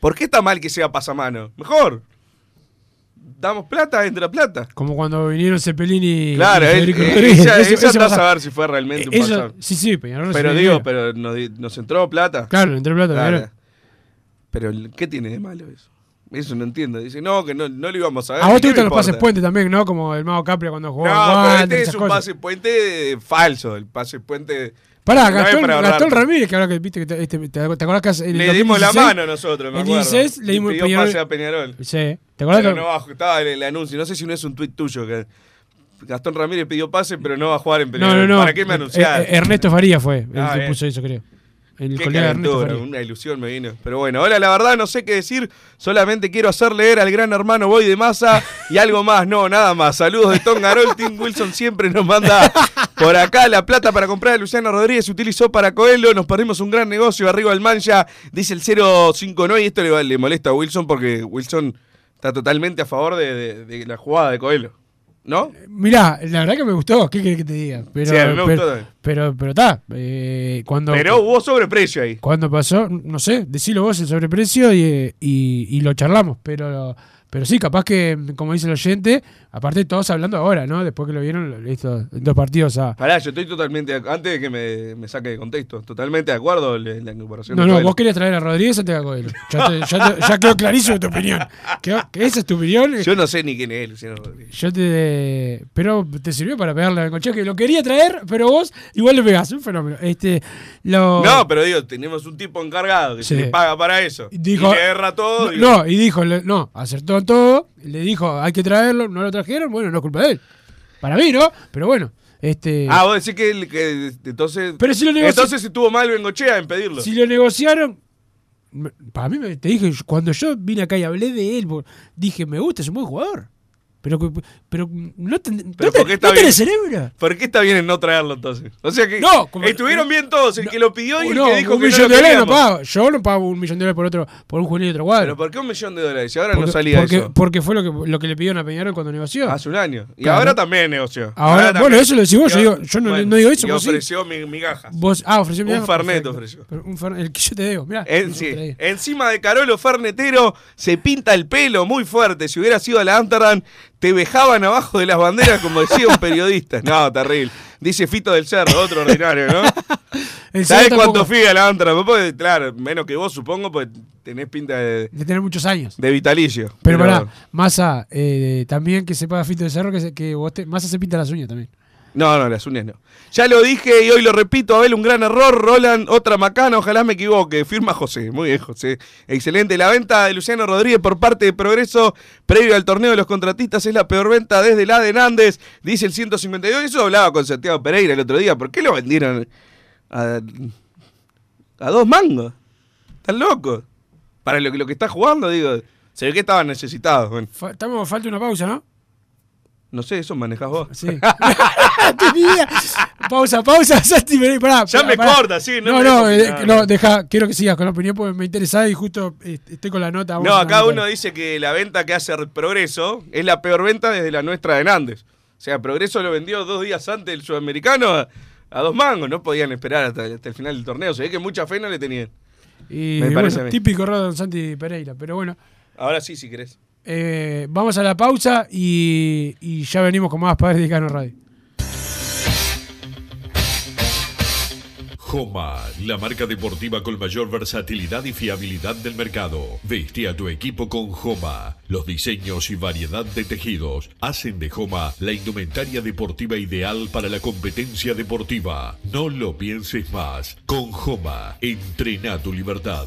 ¿Por qué está mal que sea pasamano? Mejor. Damos plata, entra plata. Como cuando vinieron Cepelín y, Claro, y Federico eh, esa, Eso- esa eso a ver si fue realmente un Eso- pasado. sí, sí, Peñarol Pero digo, dinero. pero nos, nos entró plata. Claro, nos entró plata, Peñarol. Pero, ¿qué tiene de malo eso? Eso no entiendo. Dice, no, que no, no lo íbamos a ver. A vos ¿Qué te gustan los pases puente también, ¿no? Como el Mago Capria cuando jugó. No, pero este es un cosas. pase puente falso. El pase puente. Pará, no Gastón, Gastón. Ramírez, que ahora que viste que te, este, te, te acordás que el Le dimos la 2016, mano nosotros, me acuerdo. 16 le dimos pidió Peñarol- pase a Peñarol. Sí, ¿te acordás Pero que- no va, estaba el, el anuncio. No sé si no es un tuit tuyo. que Gastón Ramírez pidió pase, pero no va a jugar en No, Peñarol. no, no. ¿Para qué me anunciaron? Eh, eh, Ernesto Faría fue el Ah, que bien. puso eso, creo. El Qué calentura, una ilusión me vino. Pero bueno, hola, la verdad no sé qué decir. Solamente quiero hacer leer al gran hermano Boy de Masa y [laughs] algo más. No, nada más. Saludos de Tom Garol. Tim Wilson siempre nos manda por acá la plata para comprar a Luciano Rodríguez. Se utilizó para Coelho. Nos perdimos un gran negocio. Arriba el Mancha. Dice el 059 y esto le, le molesta a Wilson porque Wilson está totalmente a favor de, de- de la jugada de Coelho. ¿No? Mirá, la verdad que me gustó, ¿qué querés que te diga? Pero, Sí, a mí me pero, gustó pero, pero está, eh, cuando, Pero hubo sobreprecio ahí. cuando pasó, no sé, decilo vos el sobreprecio y, y, y lo charlamos, pero, pero sí, capaz que, como dice el oyente, aparte todos hablando ahora, ¿no? Después que lo vieron estos dos partidos a... Pará, yo estoy totalmente, antes de que me, me saque de contexto, totalmente de acuerdo en la incorporación No, de no, Coelho. vos querías traer a Rodríguez o te Coelho. Ya, te- ya, te- ya quedó clarísimo tu opinión. Quedó- que esa es tu opinión. Yo no sé ni quién es Luciano Rodríguez. Yo te. Pero te sirvió para pegarle a Bengochea, que lo quería traer, pero vos igual le pegás. Un fenómeno. Este. Lo... No, pero digo, tenemos un tipo encargado que Sí. se le paga para eso. Dijo- y le erra todo. No, digo, no, y dijo, no, acertó todo. le dijo, hay que traerlo, no lo trajeron, bueno, no es culpa de él. Para mí, ¿no? Pero bueno, este. Ah, vos decís que, el- que entonces. Pero si lo negoci- Entonces estuvo mal Bengochea en pedirlo. Si lo negociaron. Para mí, te dije, cuando yo vine acá y hablé de él, dije, me gusta, es un buen jugador. Pero, pero no, ten- Pero no, te- ¿por qué está no tenés cerebro. ¿Por qué está bien en no traerlo entonces? O sea que No, como- estuvieron bien todos, el que lo pidió y el No, que dijo un que no millón lo de dólares no pago. Yo no pago un millón de dólares por otro, por un juvenil de otro cuadro. Pero ¿por qué un millón de dólares? Si ahora porque, no salía porque, eso. porque fue lo que, lo que le pidieron a Peñarol cuando negoció. Hace un año. Y Claro. ahora también negoció. Ahora- también. bueno, eso lo decís vos, yo Y- digo- yo no- bueno, no digo eso, Y sí. ofreció mi- migajas. Vos, ah, ofreció Un perfecto. ofreció. Un el que yo te debo, mirá. En- sí. digo. Encima de Carolo Fernetero se pinta el pelo muy fuerte. Si hubiera sido a la Amsterdam, te vejaban abajo de las banderas como decía un periodista. No, terrible. Dice Fito del Cerro, otro ordinario, ¿no? [laughs] El ¿Sabes Cerro cuánto tampoco- fui a la? Porque, claro, menos que vos, supongo, pues tenés pinta de, De tener muchos años. de vitalicio. Pero, pará, Massa, eh, también que se paga Fito de Cerro, que, se- que vos te, Massa se pinta las uñas también. No, no, las uñas no. Ya lo dije y hoy lo repito, Abel, un gran error. Roland, otra macana, ojalá me equivoque. Firma José, muy bien, José. Excelente. La venta de Luciano Rodríguez por parte de Progreso, previo al torneo de los contratistas, es la peor venta desde la de Nández, dice el 152. Eso hablaba con Santiago Pereira el otro día. ¿Por qué lo vendieron a, dos mangos? Están locos. Para lo que, lo que está jugando, digo, se ve que estaban necesitados. Estamos, falta una pausa, ¿no? No sé, eso manejás vos. Sí. [laughs] Tenía- pausa, pausa, [laughs] Santi, vení, pará. Ya pará, me pará. corta, sí, no No, no, eh, no, deja, quiero que sigas con la opinión porque me interesa y justo eh, estoy con la nota. No, acá uno dice que la venta que hace Progreso es la peor venta desde la nuestra de Nández. O sea, Progreso lo vendió dos días antes del sudamericano a, a dos mangos. No podían esperar hasta, hasta el final del torneo. Se ve que mucha fe no le tenían. Y, me bueno, parece mí. típico error de Don Santi Pereira, pero bueno. Ahora sí, si querés. Eh, vamos a la pausa y, ya venimos con más Padres de Cano Radio. Joma, la marca deportiva con mayor versatilidad y fiabilidad del mercado. Veste a tu equipo con Joma. Los diseños y variedad de tejidos hacen de Joma la indumentaria deportiva ideal para la competencia deportiva. No lo pienses más. Con Joma, entrena tu libertad.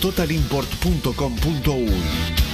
www.totalimport.com.uy.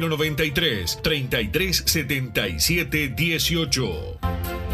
093 3377 18.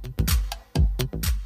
Thank you.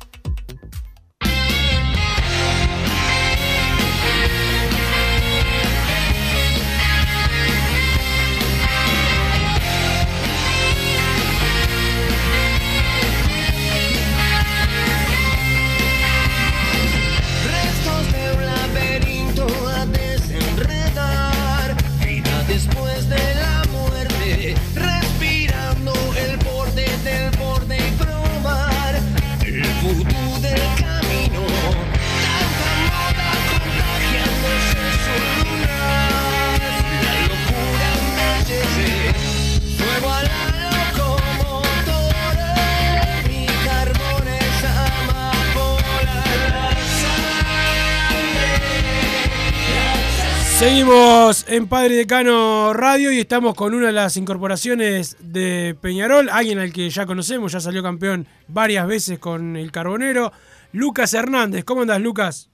Seguimos en Padre Decano Radio y estamos con una de las incorporaciones de Peñarol, alguien al que ya conocemos, ya salió campeón varias veces con el Carbonero, Lucas Hernández. ¿Cómo andas, Lucas?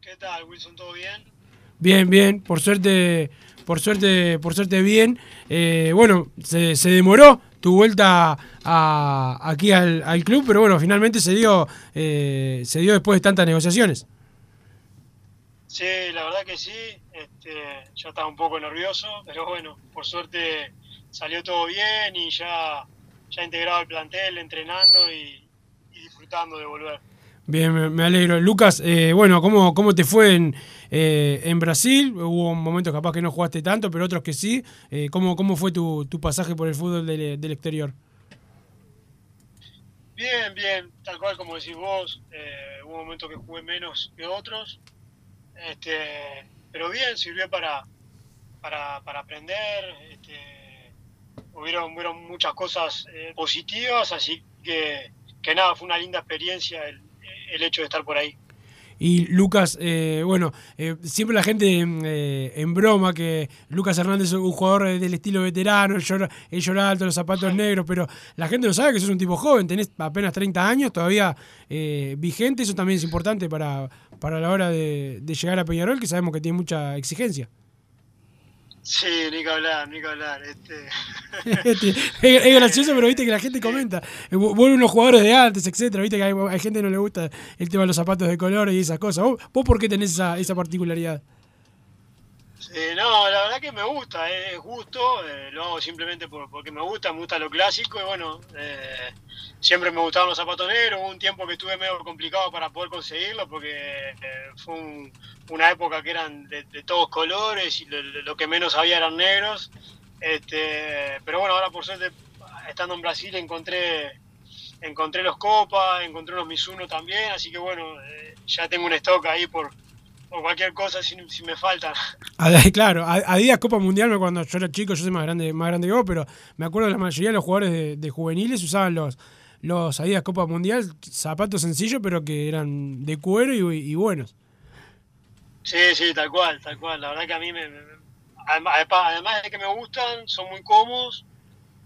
¿Qué tal, Wilson? ¿Todo bien? Bien, bien, por suerte, por suerte, por suerte bien. Eh, bueno, se, se demoró tu vuelta a- aquí al, al club, pero bueno, finalmente se dio, eh, se dio después de tantas negociaciones. Sí, la verdad que sí. Este, yo estaba un poco nervioso, pero bueno, por suerte salió todo bien y ya, ya integrado al plantel, entrenando y, y disfrutando de volver. Bien, me, me alegro. Lucas, eh, bueno, ¿cómo, ¿cómo te fue en, eh, en Brasil? Hubo momentos capaz que no jugaste tanto, pero otros que sí. Eh, ¿cómo, ¿Cómo fue tu, tu pasaje por el fútbol del, del exterior? Bien, bien, tal cual como decís vos, eh, hubo momentos que jugué menos que otros, este, pero bien, sirvió para, para, para aprender, este, hubieron, hubieron muchas cosas eh, positivas, así que, que nada, fue una linda experiencia el, el hecho de estar por ahí. Y Lucas, eh, bueno, eh, siempre la gente eh, en broma que Lucas Hernández es un jugador eh, del estilo veterano, el llora, el llora alto, los zapatos negros, pero la gente no sabe que sos un tipo joven, tenés apenas 30 años, todavía vigente, eso también es importante para, para la hora de, de llegar a Peñarol, que sabemos que tiene mucha exigencia. Sí, ni que hablar, ni que hablar. Este, [laughs] es, es gracioso, pero viste que la gente comenta. eh, vu- Vuelven los jugadores de antes, etcétera. Viste que hay, hay gente que no le gusta el tema de los zapatos de color y esas cosas. ¿Vos, vos por qué tenés esa, esa particularidad? Sí, no, la verdad que me gusta, eh, es gusto, eh, lo hago simplemente por- porque me gusta, me gusta lo clásico y bueno, eh, siempre me gustaban los zapatos negros, hubo un tiempo que estuve medio complicado para poder conseguirlo porque eh, fue un- una época que eran de, de todos colores y lo, que menos había eran negros, este, pero bueno, ahora por suerte, estando en Brasil encontré encontré los Copa, encontré unos Mizuno también, así que bueno, eh, ya tengo un stock ahí por, por cualquier cosa si, si me faltan. [laughs] Claro, a- Adidas Copa Mundial, cuando yo era chico, yo soy más grande, más grande que vos, pero me acuerdo que la mayoría de los jugadores de, de juveniles usaban los, los Adidas Copa Mundial, zapatos sencillos, pero que eran de cuero y, y buenos. Sí, sí, tal cual, tal cual. La verdad que a mí me, me- además, además de que me gustan, son muy cómodos.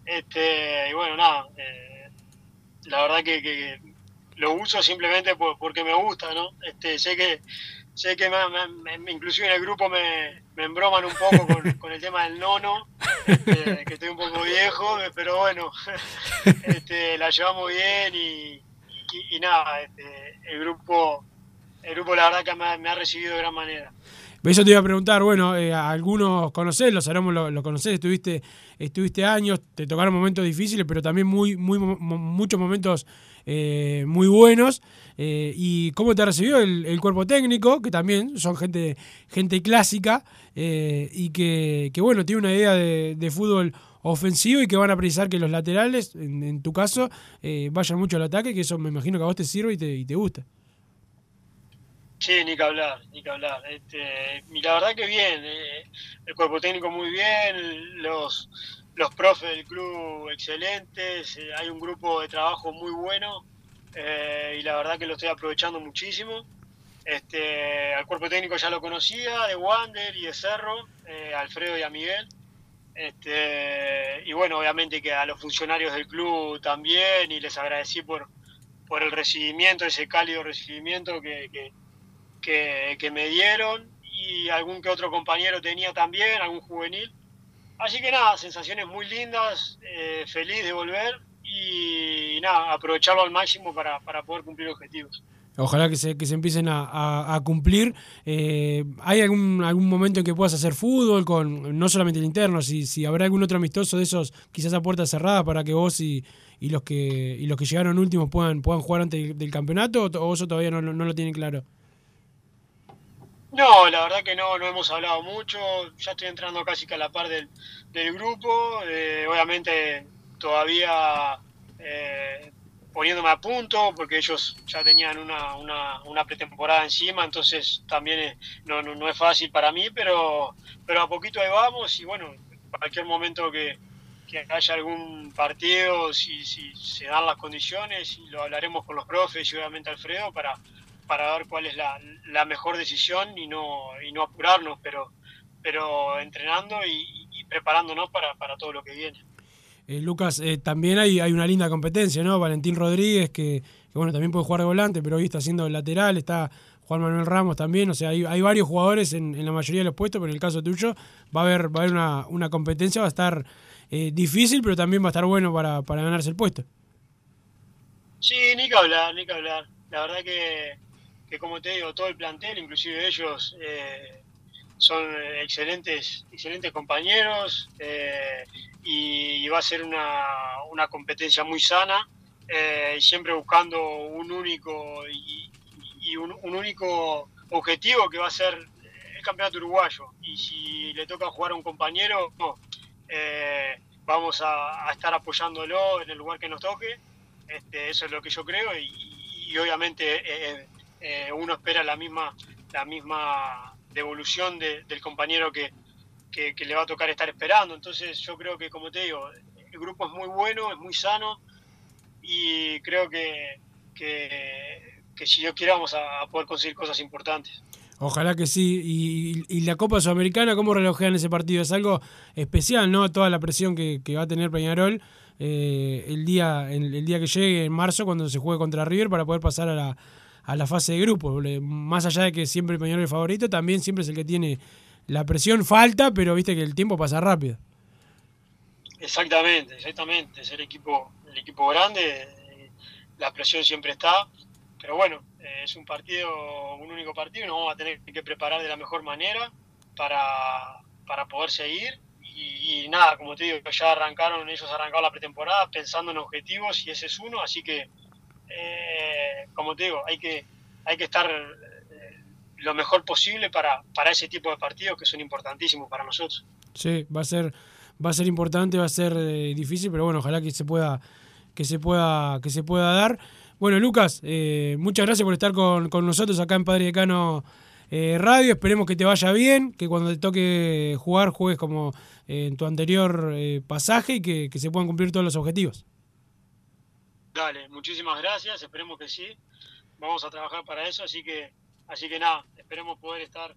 Este, y bueno, nada, eh, la verdad que, que lo uso simplemente por- porque me gusta, ¿no? Este, sé que sé que me, inclusive en el grupo me, me embroman un poco con, [laughs] con el tema del nono, este, que estoy un poco viejo, pero bueno, [laughs] este, la llevamos bien y, y- y nada, este, el grupo el grupo la verdad que me, ha- me ha recibido de gran manera. Eso te iba a preguntar, bueno, eh, a algunos conocés, los Aromos lo, lo conocés, estuviste, estuviste años, te tocaron momentos difíciles, pero también muy, muy, muchos momentos eh, muy buenos. Eh, ¿Y cómo te recibió el, el cuerpo técnico? Que también son gente, gente clásica eh, y que, bueno, tiene una idea de, fútbol ofensivo y que van a precisar que los laterales, en, tu caso, vayan mucho al ataque, que eso me imagino que a vos te sirve y te, gusta. Sí, ni que hablar, ni que hablar. Este, la verdad que bien, el cuerpo técnico muy bien, los, los profes del club excelentes, eh, hay un grupo de trabajo muy bueno eh, y la verdad que lo estoy aprovechando muchísimo. Este, al cuerpo técnico ya lo conocía, de Wander y de Cerro, eh, Alfredo y a Miguel. Este, y bueno, obviamente que a los funcionarios del club también y les agradecí por, por el recibimiento, ese cálido recibimiento que, que, que, que me dieron y algún que otro compañero tenía también, algún juvenil. Así que nada, sensaciones muy lindas, eh, feliz de volver y nada, aprovecharlo al máximo para, para poder cumplir objetivos. Ojalá que se, que se empiecen a, a- cumplir. Eh, ¿Hay algún, algún momento en que puedas hacer fútbol con no solamente el interno, si, si habrá algún otro amistoso de esos, quizás a puerta cerrada, para que vos y, y los que y los que llegaron últimos puedan, puedan jugar antes del, campeonato o, o eso todavía no, lo- no lo tienen claro? No, la verdad que no, no hemos hablado mucho. Ya estoy entrando casi que a la par del, del grupo. eh, obviamente todavía eh, poniéndome a punto porque ellos ya tenían una, una, una pretemporada encima, entonces también eh, no, no, no es fácil para mí, pero, pero a poquito ahí vamos y bueno, cualquier momento que, que haya algún partido, si, si se dan las condiciones, y lo hablaremos con los profes y obviamente Alfredo para, para ver cuál es la, la mejor decisión y no, y no apurarnos, pero, pero entrenando y, y preparándonos para, para todo lo que viene. Eh, Lucas, eh, también hay, hay una linda competencia, ¿no? Valentín Rodríguez, que, que, bueno, también puede jugar de volante, pero hoy está haciendo lateral, está Juan Manuel Ramos también, o sea, hay, hay varios jugadores en, en la mayoría de los puestos, pero en el caso tuyo va a haber, va a haber una, una competencia, va a estar eh, difícil, pero también va a estar bueno para, para ganarse el puesto. Sí, ni que hablar, ni que hablar. La verdad que, que como te digo, todo el plantel, inclusive ellos, eh, son excelentes, excelentes compañeros eh, y va a ser una, una competencia muy sana, eh, siempre buscando un único y, y un, un, único objetivo que va a ser el campeonato uruguayo. Y si le toca jugar a un compañero, no, eh, vamos a, a, estar apoyándolo en el lugar que nos toque. Este, eso es lo que yo creo y, y obviamente eh, uno espera la misma, la misma devolución de, del compañero que, que, le va a tocar estar esperando. Entonces yo creo que, como te digo, el grupo es muy bueno, es muy sano y creo que, que, si Dios quiere vamos a, poder conseguir cosas importantes. Ojalá que sí. Y, la Copa Sudamericana, ¿cómo relojean ese partido? Es algo especial, ¿no? Toda la presión que, que va a tener Peñarol eh, el, día, el, el día que llegue en marzo, cuando se juegue contra River, para poder pasar a la, a la fase de grupo. Más allá de que siempre Peñarol es favorito, también siempre es el que tiene la presión falta, pero viste que el tiempo pasa rápido. Exactamente, exactamente. Es el equipo, el equipo grande, la presión siempre está, pero bueno, es un partido, un único partido, nos vamos a tener que preparar de la mejor manera para, para poder seguir. Y, y nada, como te digo, ya arrancaron, ellos arrancaron la pretemporada pensando en objetivos y ese es uno, así que eh, como te digo, hay que, hay que estar eh, lo mejor posible para, para ese tipo de partidos que son importantísimos para nosotros. Sí, va a ser, va a ser importante, va a ser eh, difícil, pero bueno, ojalá que se pueda, que se pueda, que se pueda dar. Bueno, Lucas, muchas gracias por estar con, con, nosotros acá en Padre Decano Radio. Esperemos que te vaya bien, que cuando te toque jugar juegues como en tu anterior pasaje y que, que se puedan cumplir todos los objetivos. Dale, muchísimas gracias, esperemos que sí. Vamos a trabajar para eso, así que, así que nada, esperemos poder estar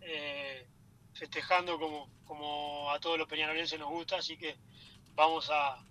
eh, festejando como, como a todos los peñarolenses nos gusta, así que vamos a,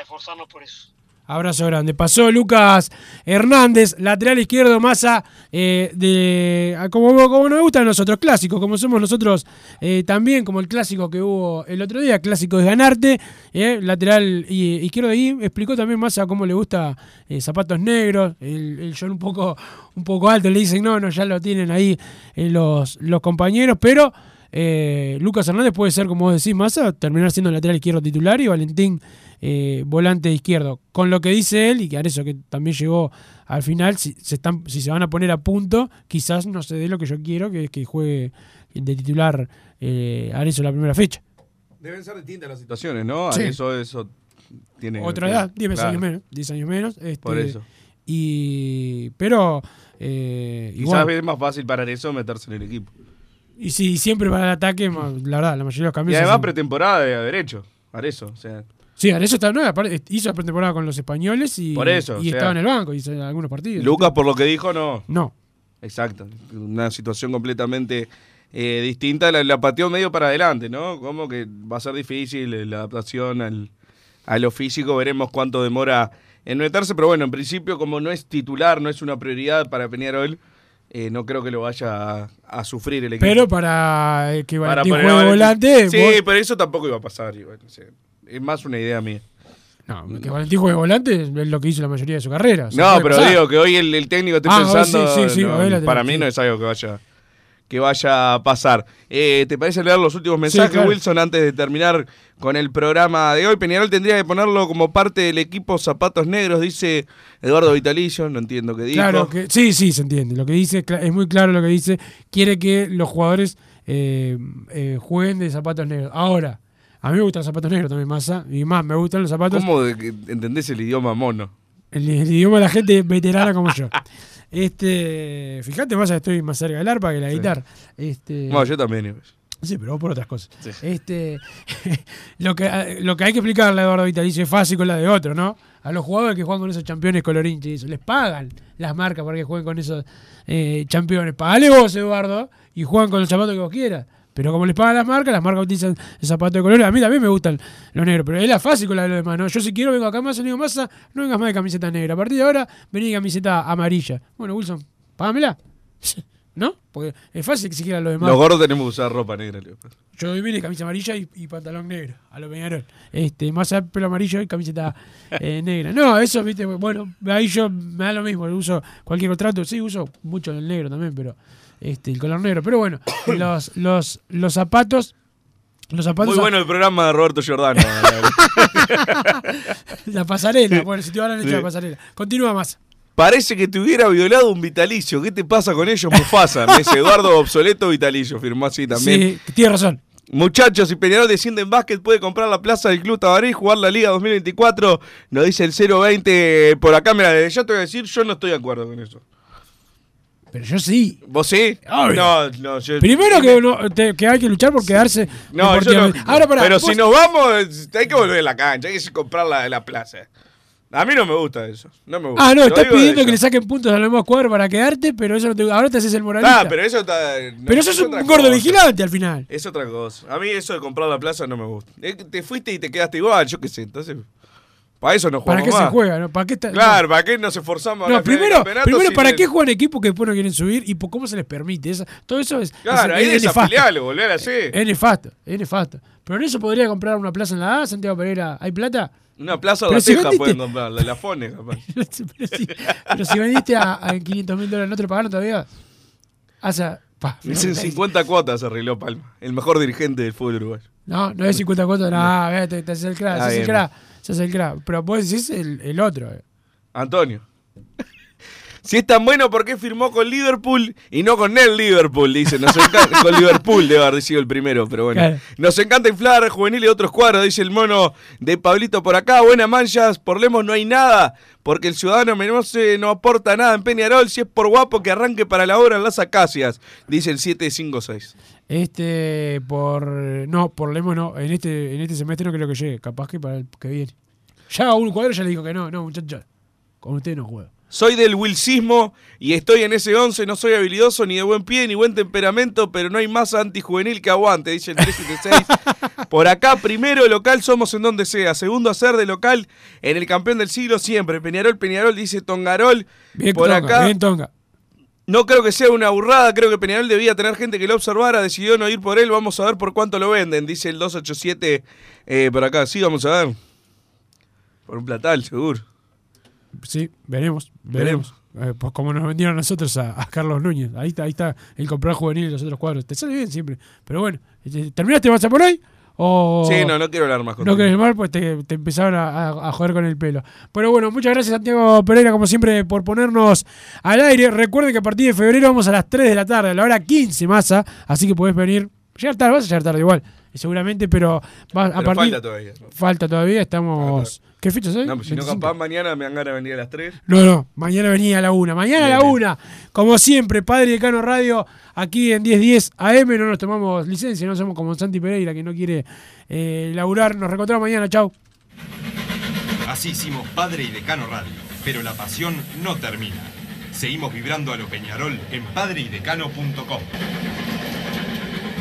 esforzarnos por eso. Abrazo grande. Pasó Lucas Hernández, lateral izquierdo, masa eh, de. ah, Como, como nos gustan nosotros, clásicos, como somos nosotros eh, también, como el clásico que hubo el otro día, clásico de ganarte. eh, lateral izquierdo ahí. Explicó también Massa cómo le gusta zapatos negros. El, el John un poco, un poco alto le dicen, no, no, ya lo tienen ahí los, los compañeros, pero. Eh, Lucas Hernández puede ser, como vos decís, Massa, terminar siendo lateral izquierdo titular y Valentín eh, volante izquierdo. Con lo que dice él, y que eso que también llegó al final, si se, están, si se van a poner a punto, quizás no se dé lo que yo quiero, que es que juegue de titular eh, Arezzo la primera fecha. Deben ser distintas las situaciones, ¿no? Sí. Eso, eso tiene. Otra edad, 10 Claro. años menos. 10 años menos. este, Por eso. Y, pero, eh, Quizás igual, es más fácil para eso meterse en el equipo. Y si siempre para el ataque, la verdad, la mayoría de los Y cambios. se además hacen- pretemporada de haber hecho. Para eso. O sea, Sí, Arezzo está, aparte, hizo la pretemporada con los españoles y, Por eso, y o sea, estaba en el banco, hizo algunos partidos. Lucas, por lo que dijo, no. No. Exacto. Una situación completamente eh, distinta. La, la pateó medio para adelante, ¿no? Como que va a ser difícil eh, la adaptación al, a lo físico. Veremos cuánto demora en meterse. Pero bueno, en principio, como no es titular, no es una prioridad para Peñarol, eh, no creo que lo vaya a, a sufrir el equipo. Pero para eh, que Para Valentín- volante, Sí, vos- pero eso tampoco iba a pasar. igual, es más una idea mía. No, que Valentín juegue volante es lo que hizo la mayoría de su carrera. No, pero pasar. digo que hoy el, el técnico esté Ah, pensando. sí, sí, sí, no, para mí no es algo que vaya, que vaya a pasar. Eh, ¿Te parece leer los últimos mensajes, claro. Wilson, antes de terminar con el programa de hoy? Peñarol tendría que ponerlo como parte del equipo Zapatos Negros, dice Eduardo Vitalicio. No entiendo qué dijo. Claro, que, sí, sí, se entiende. Lo que dice es muy claro lo que dice. Quiere que los jugadores eh, eh, jueguen de zapatos negros. Ahora, a mí me gustan los zapatos negros también, Massa. Y más, me gustan los zapatos. ¿Cómo de que entendés el idioma mono? El, el idioma de la gente veterana como yo. [laughs] Este, fíjate, que estoy más cerca del arpa que la Sí. guitarra. Este, Bueno, yo también. Sí, pero vos por otras cosas. Este, [laughs] lo, que, lo que hay que explicarle a Eduardo Vitalicio es fácil con la de otro, ¿no? A los jugadores que juegan con esos campeones colorinches les pagan las marcas para que jueguen con esos eh, campeones. Pagale vos, Eduardo, y juegan con los zapatos que vos quieras. Pero como les pagan las marcas, las marcas utilizan el zapato de colores. A mí también me gustan los negros, pero es la fácil con la de los demás, ¿no? Yo si quiero vengo acá más, digo masa, no vengas más de camiseta negra. A partir de ahora, vení de camiseta amarilla. Bueno, Wilson, págamela. [laughs] ¿No? Porque es fácil si quieran los demás. Los gordos tenemos que usar ropa negra. Leo. Yo hoy vine camisa amarilla y, y pantalón negro, a lo Peñarol. Este, más pelo amarillo y camiseta [laughs] eh, negra. No, eso, viste, bueno, ahí yo me da lo mismo, uso cualquier contrato, sí, uso mucho el negro también, pero este, el color negro. Pero bueno, [coughs] los, los, los zapatos. Los zapatos. Muy bueno el programa de Roberto Giordano. [laughs] la pasarela, bueno, si te van a echar la pasarela. Continúa más. Parece que te hubiera violado un vitalicio. ¿Qué te pasa con ellos, Mufasa? [laughs] Me dice Eduardo Obsoleto Vitalicio, firmó así también. Sí, tienes razón. Muchachos, si Peñarol desciende en básquet, puede comprar la plaza del Club Tabaré y jugar la Liga 2024. Nos dice el 020 por acá. Mira, ya te voy a decir, yo no estoy de acuerdo con eso. Pero yo sí. ¿Vos sí? Obvio. No, no, yo. Primero que, te- que hay que luchar por quedarse. No, yo no. Ahora, pará, Pero vos- si nos vamos, hay que volver a la cancha, hay que comprar la, la plaza. A mí no me gusta eso. No me gusta. Ah, no, estás pidiendo de que le saquen puntos a los demás cuadros para quedarte, pero eso no te, ahora te haces el moralista. Ah, pero eso está. no, Pero eso es un gordo cosa. vigilante al final. Es otra cosa. A mí eso de comprar la plaza no me gusta. Que Te fuiste y te quedaste igual, yo qué sé. Entonces, para eso no ¿Para jugamos qué se juega? ¿no? ¿Para qué está- Claro, ¿para qué nos esforzamos? No, primero, primero ¿para le- qué juegan equipos que después no quieren subir y por cómo se les permite? Esa- todo eso es, Claro, es, ahí es nefasto. desafilialo, volver a C. Es nefasto, es nefasto. Pero en eso podría comprar una plaza en la A, Santiago Pereira. ¿Hay plata? Una plaza de la si vendiste- pueden comprar, la de la Fone, capaz. [laughs] pero, si, pero si vendiste a, a 500 mil dólares, ¿no te lo pagaron todavía? O sea, pa, Dicen 50 cuotas arregló Palma, el mejor dirigente del fútbol uruguayo. No, no es 50 cuotas, no, te, te haces el crack, Ah, se hace el crack, se hace el crack. Pero vos decís el, el otro. eh. Antonio. [laughs] Si es tan bueno, ¿por qué firmó con Liverpool y no con el Liverpool? Dice, nos encanta, [laughs] con Liverpool debe haber sido el primero, pero bueno. Claro. Nos encanta inflar juvenil de otros cuadros, dice el mono de Pablito por acá. Buenas manchas, por Lemos no hay nada, porque el ciudadano menose no aporta nada en Peñarol. Si es por guapo, que arranque para la obra en las acacias, dice el 756. Este, por. No, por Lemos no. En este, en este semestre no creo que llegue. Capaz que para el que viene. Ya a un cuadro ya le dijo que no. No, muchachos. Con usted no juego. Soy del wilsismo y estoy en ese 11. No soy habilidoso ni de buen pie ni buen temperamento, pero no hay más antijuvenil que aguante, dice el 376. [laughs] Por acá, primero local somos en donde sea. Segundo hacer de local en el campeón del siglo siempre. Peñarol, Peñarol, dice Tongarol. Bien por Tonga, acá. bien Tonga. No creo que sea una burrada, creo que Peñarol debía tener gente que lo observara, decidió no ir por él, vamos a ver por cuánto lo venden, dice el 287 eh, por acá. Sí, vamos a ver. Por un platal, seguro. Sí, veremos, veremos. Eh, pues como nos vendieron nosotros a, a Carlos Núñez. Ahí está, ahí está el comprar juvenil y los otros cuadros. Te sale bien siempre. Pero bueno, eh, ¿terminaste más por hoy? O... Sí, no, no quiero hablar más No contigo. querés mal, pues te, te empezaron a, a- a joder con el pelo. Pero bueno, muchas gracias Santiago Pereira, como siempre, por ponernos al aire. Recuerde que a partir de febrero vamos a las 3 de la tarde, a la hora 15 masa. Así que podés venir. Llegar tarde, vas a llegar tarde igual, seguramente, pero, va, a Pero partir. falta todavía. Falta todavía, estamos. ¿Qué fecha soy? No, pues si no, 25. capaz mañana me dan ganas de venir a las 3. No, no, mañana venía a la una. Mañana a la Bien, una. Como siempre, Padre Decano Radio, aquí en 1010 AM. No nos tomamos licencia, no somos como Santi Pereira que no quiere eh, laburar. Nos reencontramos mañana, chau. Así hicimos Padre y Decano Radio, pero la pasión no termina. Seguimos vibrando a lo Peñarol en padreidecano.com.